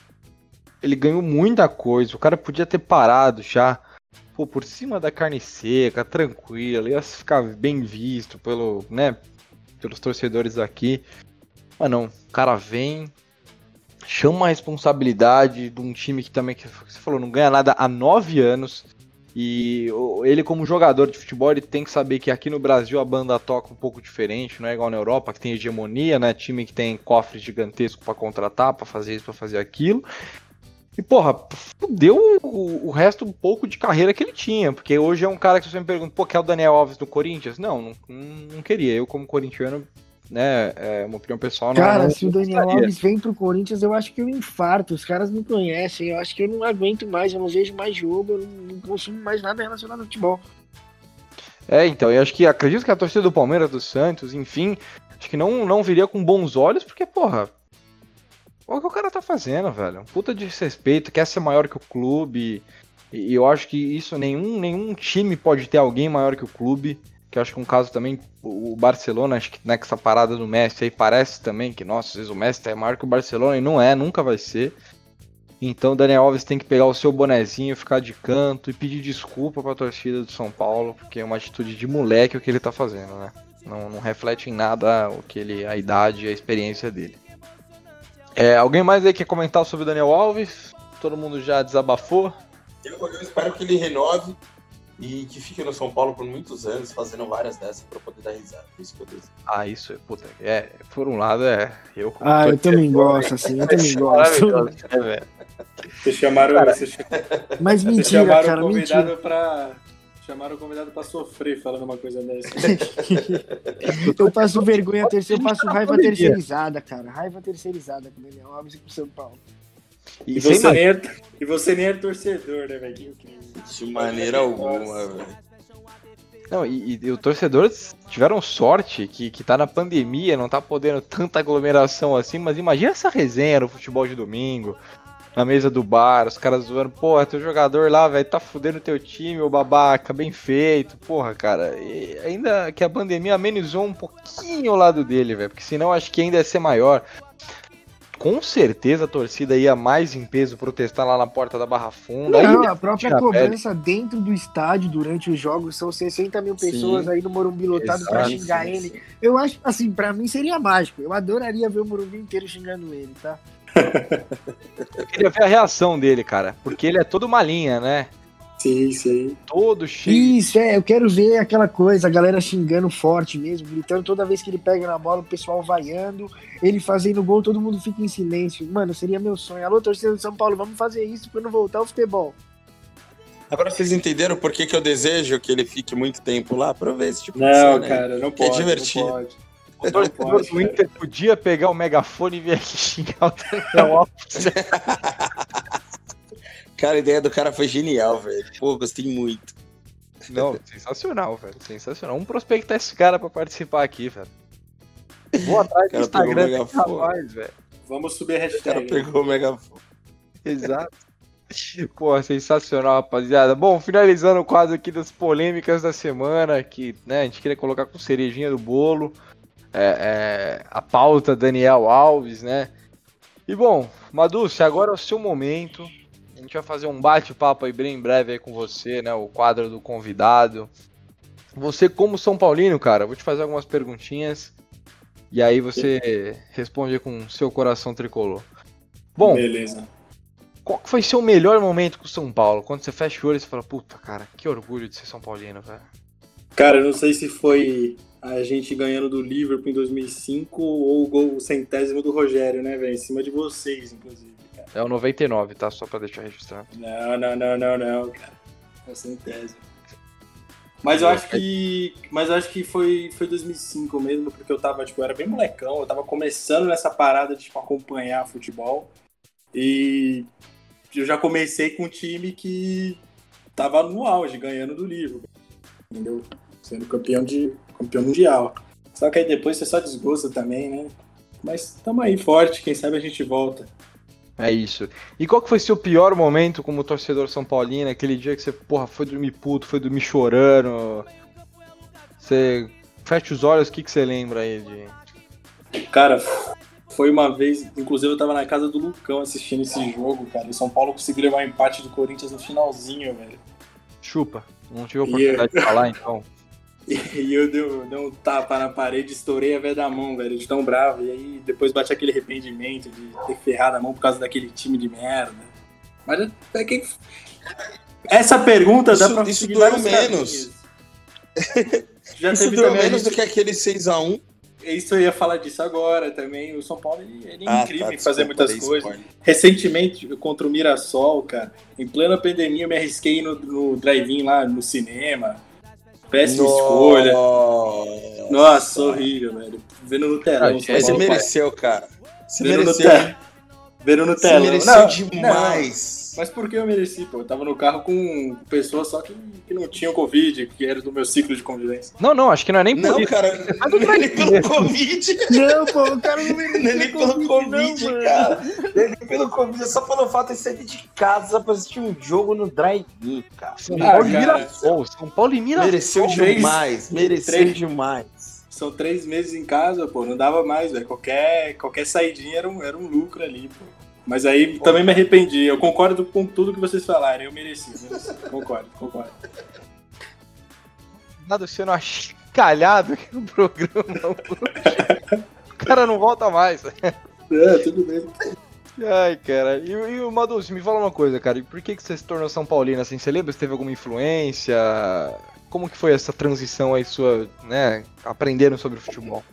ele ganhou muita coisa. O cara podia ter parado já pô, por cima da carne seca, tranquilo, ia ficar bem visto pelo, né, pelos torcedores aqui. Mas não, o cara vem, chama a responsabilidade de um time que também, que você falou, não ganha nada há nove anos. E ele, como jogador de futebol, ele tem que saber que aqui no Brasil a banda toca um pouco diferente, não é igual na Europa, que tem hegemonia, né? Time que tem cofres gigantescos para contratar, para fazer isso, para fazer aquilo. E, porra, deu o, o, resto um pouco de carreira que ele tinha. Porque hoje é um cara que você me pergunta, pô, quer o Daniel Alves do Corinthians? Não, não, não queria. Eu, como corintiano, né, é uma opinião pessoal. Cara, não, se o Daniel Alves vem pro Corinthians, eu acho que eu infarto. Os caras me conhecem. Eu acho que eu não aguento mais. Eu não vejo mais jogo. Eu não, não consumo mais nada relacionado ao futebol. É, então, eu acho que acredito que a torcida do Palmeiras, do Santos, enfim, acho que não, não viria com bons olhos, porque, porra, olha o que o cara tá fazendo, velho. Um puta de desrespeito, quer ser maior que o clube. E eu acho que isso, nenhum, nenhum time pode ter alguém maior que o clube. Que eu acho que um caso também, o Barcelona, acho que né, essa parada do Messi aí parece também que, nossa, às vezes o Messi é maior que o Barcelona e não é, nunca vai ser. Então o Daniel Alves tem que pegar o seu bonezinho, ficar de canto e pedir desculpa pra torcida do São Paulo, porque é uma atitude de moleque o que ele tá fazendo, né? Não, não reflete em nada o que ele, a idade e a experiência dele. É, alguém mais aí quer comentar sobre o Daniel Alves? Todo mundo já desabafou? Eu, eu espero que ele renove e que fique no São Paulo por muitos anos, fazendo várias dessas pra poder dar risada. Isso que eu desejo. Ah, isso é, puta, é, por um lado é, eu como Ah, eu também gosto, assim, eu também gosto. né? Vocês chamaram, vocês, Mas vocês mentira, chamaram cara, o convidado mentira. pra. Chamaram o convidado pra sofrer falando uma coisa dessa. Eu passo vergonha terceira, eu passo raiva Pandemia. terceirizada, cara. Raiva terceirizada com o Daniel Alves e com o São Paulo. E, E você nem é, e você nem é torcedor, né, velho? De maneira alguma, velho. Não, e, e- e os torcedores tiveram sorte que, que tá na pandemia, não tá podendo tanta aglomeração assim, mas imagina essa resenha no futebol de domingo, na mesa do bar, os caras zoando, porra, teu jogador lá, velho, tá fudendo teu time, ô babaca, bem feito, porra, cara. E ainda que a pandemia amenizou um pouquinho o lado dele, velho, porque senão acho que ainda ia ser maior. Com certeza a torcida ia mais em peso protestar lá na porta da Barra Funda. Não, a própria cobrança dentro do estádio durante os jogos são 60 mil pessoas Sim. aí no Morumbi lotado pra Exato, xingar sim, ele. sim. Eu acho, assim, pra mim seria mágico. Eu adoraria ver o Morumbi inteiro xingando ele, tá? Eu queria ver a reação dele, cara, porque ele é todo uma linha, né? Sim, sim. Todo cheio. Isso, é, eu quero ver aquela coisa, a galera xingando forte mesmo, gritando toda vez que ele pega na bola, o pessoal vaiando, ele fazendo gol, todo mundo fica em silêncio. Mano, seria meu sonho. Alô, torcida do São Paulo, vamos fazer isso quando voltar ao futebol. Agora vocês entenderam por que, que eu desejo que ele fique muito tempo lá? Pra ver esse tipo de Não, cena, né? cara, não é pode. divertido. Não pode. O torcedor do. Inter podia pegar o megafone e vir aqui xingar o Daniel Alves. Cara, a ideia do cara foi genial, velho. Pô, gostei muito. Não, sensacional, velho. Sensacional. Vamos prospectar esse cara pra participar aqui, velho. Vou atrás do Instagram rapaz, velho. Vamos subir a O cara hashtag. pegou o megafone. Exato. Pô, sensacional, rapaziada. Bom, finalizando o quadro aqui das polêmicas da semana, que né, a gente queria colocar com cerejinha do bolo. É, é, a pauta Daniel Alves, né? E bom, Maduce, agora é o seu momento. A gente vai fazer um bate-papo aí bem em breve aí com você, né? O quadro do convidado. Você, como São Paulino, cara, vou te fazer algumas perguntinhas. E aí você responde com seu coração tricolor. Bom, Beleza. qual foi seu melhor momento com o São Paulo? Quando você fecha o olho e você fala, puta, cara, que orgulho de ser São Paulino, velho. Cara, eu não sei se foi a gente ganhando do Liverpool em 2005 ou o gol centésimo do Rogério, né, velho? Em cima de vocês, inclusive, cara. É o 99, tá? Só pra deixar registrado. Não, não, não, não, não, cara. É o centésimo. Mas eu acho que. Mas eu acho que foi, foi 2005 mesmo, porque eu tava, tipo, eu era bem molecão, eu tava começando nessa parada de tipo, acompanhar futebol. E eu já comecei com um time que tava no auge, ganhando do Liverpool. Entendeu? Sendo campeão, de, campeão mundial. Só que aí depois você só desgosta também, né? Mas tamo aí forte, quem sabe a gente volta. É isso. E qual que foi seu pior momento como torcedor São Paulino? Aquele dia que você, porra, foi dormir puto, foi dormir chorando. Você fecha os olhos, o que, que você lembra aí de. Cara, foi uma vez, inclusive eu tava na casa do Lucão assistindo esse jogo, cara. E São Paulo conseguiu levar um empate do Corinthians no finalzinho, velho. Chupa. Não tive a oportunidade de falar, então. E eu dei, um tapa na parede, estourei a veia da mão, velho, de tão bravo. E aí depois bate aquele arrependimento de ter ferrado a mão por causa daquele time de merda. Mas é que. Essa pergunta dá Isso- pra isso doeu menos. Já Isso a menos do que aquele 6x1. Isso eu ia falar disso agora também. O São Paulo ele, ele é Ah, incrível tá, em fazer muitas coisas. Recentemente, contra o Mirassol, cara, em plena pandemia, eu me arrisquei no, no drive-in lá no cinema. Péssima escolha. Nossa. Nossa, horrível, velho. Vendo no telão. Ah, você mereceu, cara. Você Vendo no, mereceu. te... Vendo no Você telão. mereceu Não, demais. Mas por que eu mereci, pô? Eu tava no carro com pessoas só que, que não tinham Covid, que era do meu ciclo de convivência. Não, não, acho que não é nem por Não, isso. cara, Mas não não é nem pelo Covid. Não, pô, o cara não Não é nem pelo Covid, não, cara. Não é nem pelo Covid, é só pelo fato de sair de casa pra assistir um jogo no drive-in, cara. São Ah, Paulo e cara. Mirassol. São Paulo e Mirassol. Mereceu demais, mereceu três- demais. São três meses em casa, pô, não dava mais, velho. Qualquer, qualquer saidinha era um, era um lucro ali, pô. Mas aí também me arrependi. Eu concordo com tudo que vocês falaram. Eu mereci, mereci. Concordo, concordo. Nada sendo achicalhado aqui no programa. o cara não volta mais. É, tudo bem. Ai, cara. E, e o Madus, me fala uma coisa, cara. E por que, que você se tornou São Paulino assim? Você lembra se teve alguma influência? Como que foi essa transição aí sua, né? Aprendendo sobre futebol?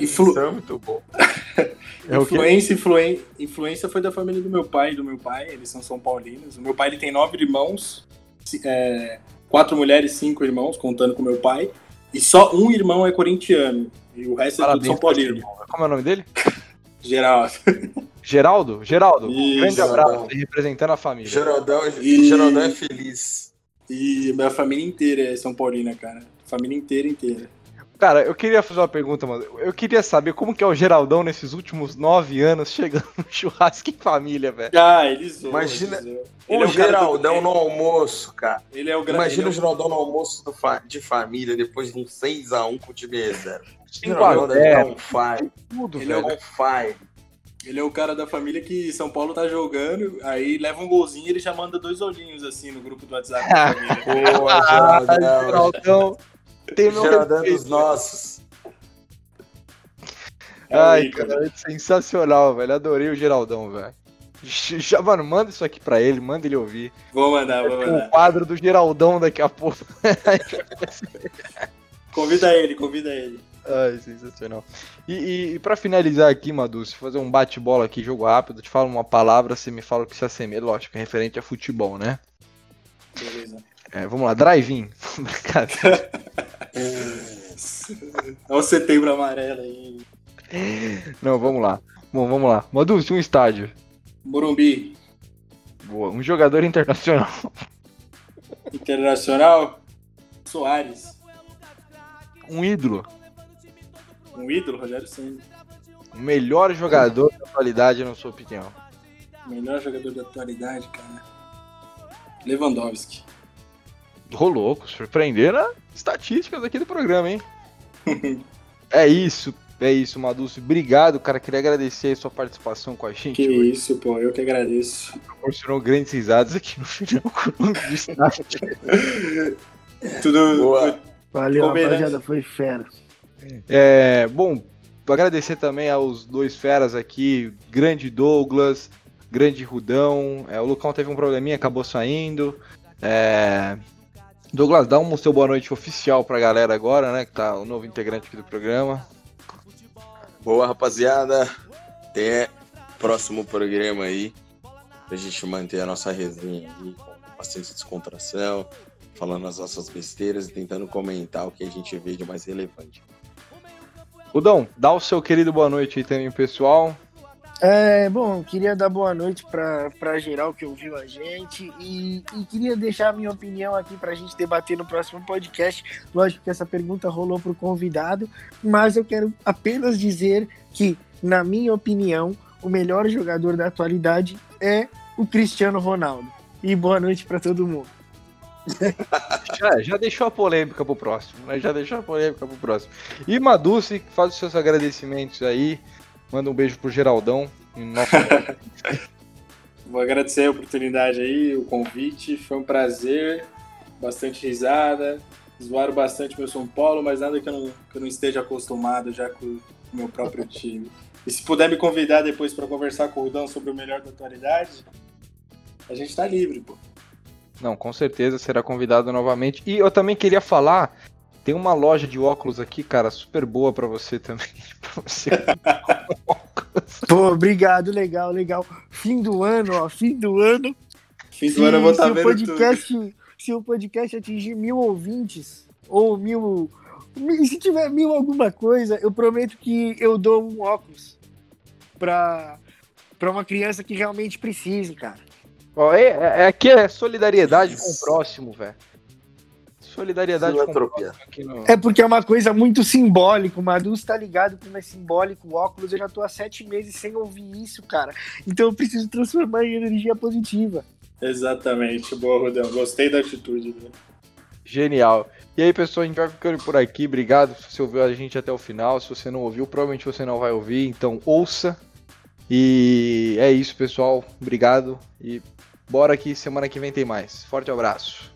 Influ- Isso é muito bom. É? Influência, influen- influência foi da família do meu pai e do meu pai, eles são São Paulinos. O meu pai ele tem nove irmãos, é, quatro mulheres, cinco irmãos, contando com meu pai. E só um irmão é corintiano. E o resto é tudo Parabéns São Paulino. Como é o nome dele? Geral. Geraldo? Geraldo, um Isso, grande abraço representando a família. Geraldão, E- Geraldão é feliz. E minha família inteira é São Paulina, cara. Família inteira, inteira. Cara, eu queria fazer uma pergunta, mano. Eu queria saber como que é o Geraldão nesses últimos nove anos chegando no churrasco em família, velho. Ah, eles zoam, Imagina eles zoam. O Ele é o Geraldão do- no almoço, cara. Ele é o gra- Imagina ele é o Geraldão no almoço do fa- de família depois de um 6x1 com o time reserva. Zero. estar on fire. Tudo, Ele é velho. On fire. Ele é o cara da família que São Paulo tá jogando, aí leva um golzinho e ele já manda dois olhinhos assim no grupo do WhatsApp da família. Boa, Ah, Geraldão. Geraldão. Tem meu é dos nossos. É o Ai, cara, é sensacional, velho. Adorei o Geraldão, velho. Já, mano, manda isso aqui pra ele, manda ele ouvir. Vou mandar, vou O mandar. quadro do Geraldão daqui a pouco. Convida ele, convida ele. Ai, sensacional. E, e, e pra finalizar aqui, Madu, se fazer um bate-bola aqui, jogo rápido, eu te falo uma palavra, você me fala o que se assemelha, lógico, é referente a futebol, né? Beleza. É, vamos lá, drive-in. Brincadeira. Olha o setembro amarelo aí. Não, vamos lá. Bom, vamos lá. Madu, um estádio. Morumbi, Boa. Um jogador internacional. Internacional, Soares. Um ídolo. Um ídolo, Rogério Senna. O melhor jogador da atualidade, na sua opinião. O melhor jogador da atualidade, cara. Lewandowski. Ô, louco, surpreender as estatísticas aqui do programa, hein? é isso, é isso, Maduce. Obrigado, cara. Queria agradecer a sua participação com a gente. Que hoje. isso, pô, eu que agradeço. Proporcionou grandes risadas aqui no final do estádio. Tudo. Boa. Valeu, rapaziada, foi fera. É, bom, agradecer também aos dois feras aqui, grande Douglas, grande Rudão. É, o Lucão teve um probleminha, acabou saindo. É, Douglas, dá um seu boa noite oficial pra galera agora, né? Que tá o novo integrante aqui do programa. Boa, rapaziada. Até próximo programa aí. Pra gente manter a nossa resenha aí com bastante descontração, falando as nossas besteiras e tentando comentar o que a gente vê de mais relevante. Rudão, dá o seu querido boa noite aí também, pessoal. É, bom, queria dar boa noite pra geral que ouviu a gente e, e queria deixar a minha opinião aqui pra gente debater no próximo podcast. Lógico que essa pergunta rolou pro convidado, mas eu quero apenas dizer que, na minha opinião, o melhor jogador da atualidade é o Cristiano Ronaldo. E boa noite pra todo mundo. Já, já deixou a polêmica pro próximo, né? Já deixou a polêmica pro próximo. E Maduce, faz os seus agradecimentos aí. Manda um beijo pro Geraldão. Vou agradecer a oportunidade aí, o convite. Foi um prazer. Bastante risada. Zoaram bastante meu São Paulo, mas nada que eu não, que eu não esteja acostumado já com o meu próprio time. E se puder me convidar depois para conversar com o Rudão sobre o melhor da atualidade, a gente tá livre, pô. Não, com certeza será convidado novamente. E eu também queria falar, tem uma loja de óculos aqui, cara, super boa pra você também. pra você Pô, obrigado, legal, legal. Fim do ano, ó, fim do ano. Fim do ano eu vou estar se o vendo podcast, se o podcast atingir mil ouvintes, ou mil. E se tiver mil alguma coisa, eu prometo que eu dou um óculos pra, pra uma criança que realmente precise, cara. Ó, é, é, é aqui é solidariedade com o próximo, velho. Solidariedade com o Filantropia. aqui no. É porque é uma coisa muito simbólica. O Madus tá ligado como é simbólico o óculos. Eu já tô há sete meses sem ouvir isso, cara. Então eu preciso transformar em energia positiva. Exatamente, boa, Rodão. Gostei da atitude. Né? Genial. E aí, pessoal, a gente vai ficando por aqui. Obrigado se você ouviu a gente até o final. Se você não ouviu, provavelmente você não vai ouvir, então ouça. E é isso, pessoal. Obrigado e bora que semana que vem tem mais. Forte abraço.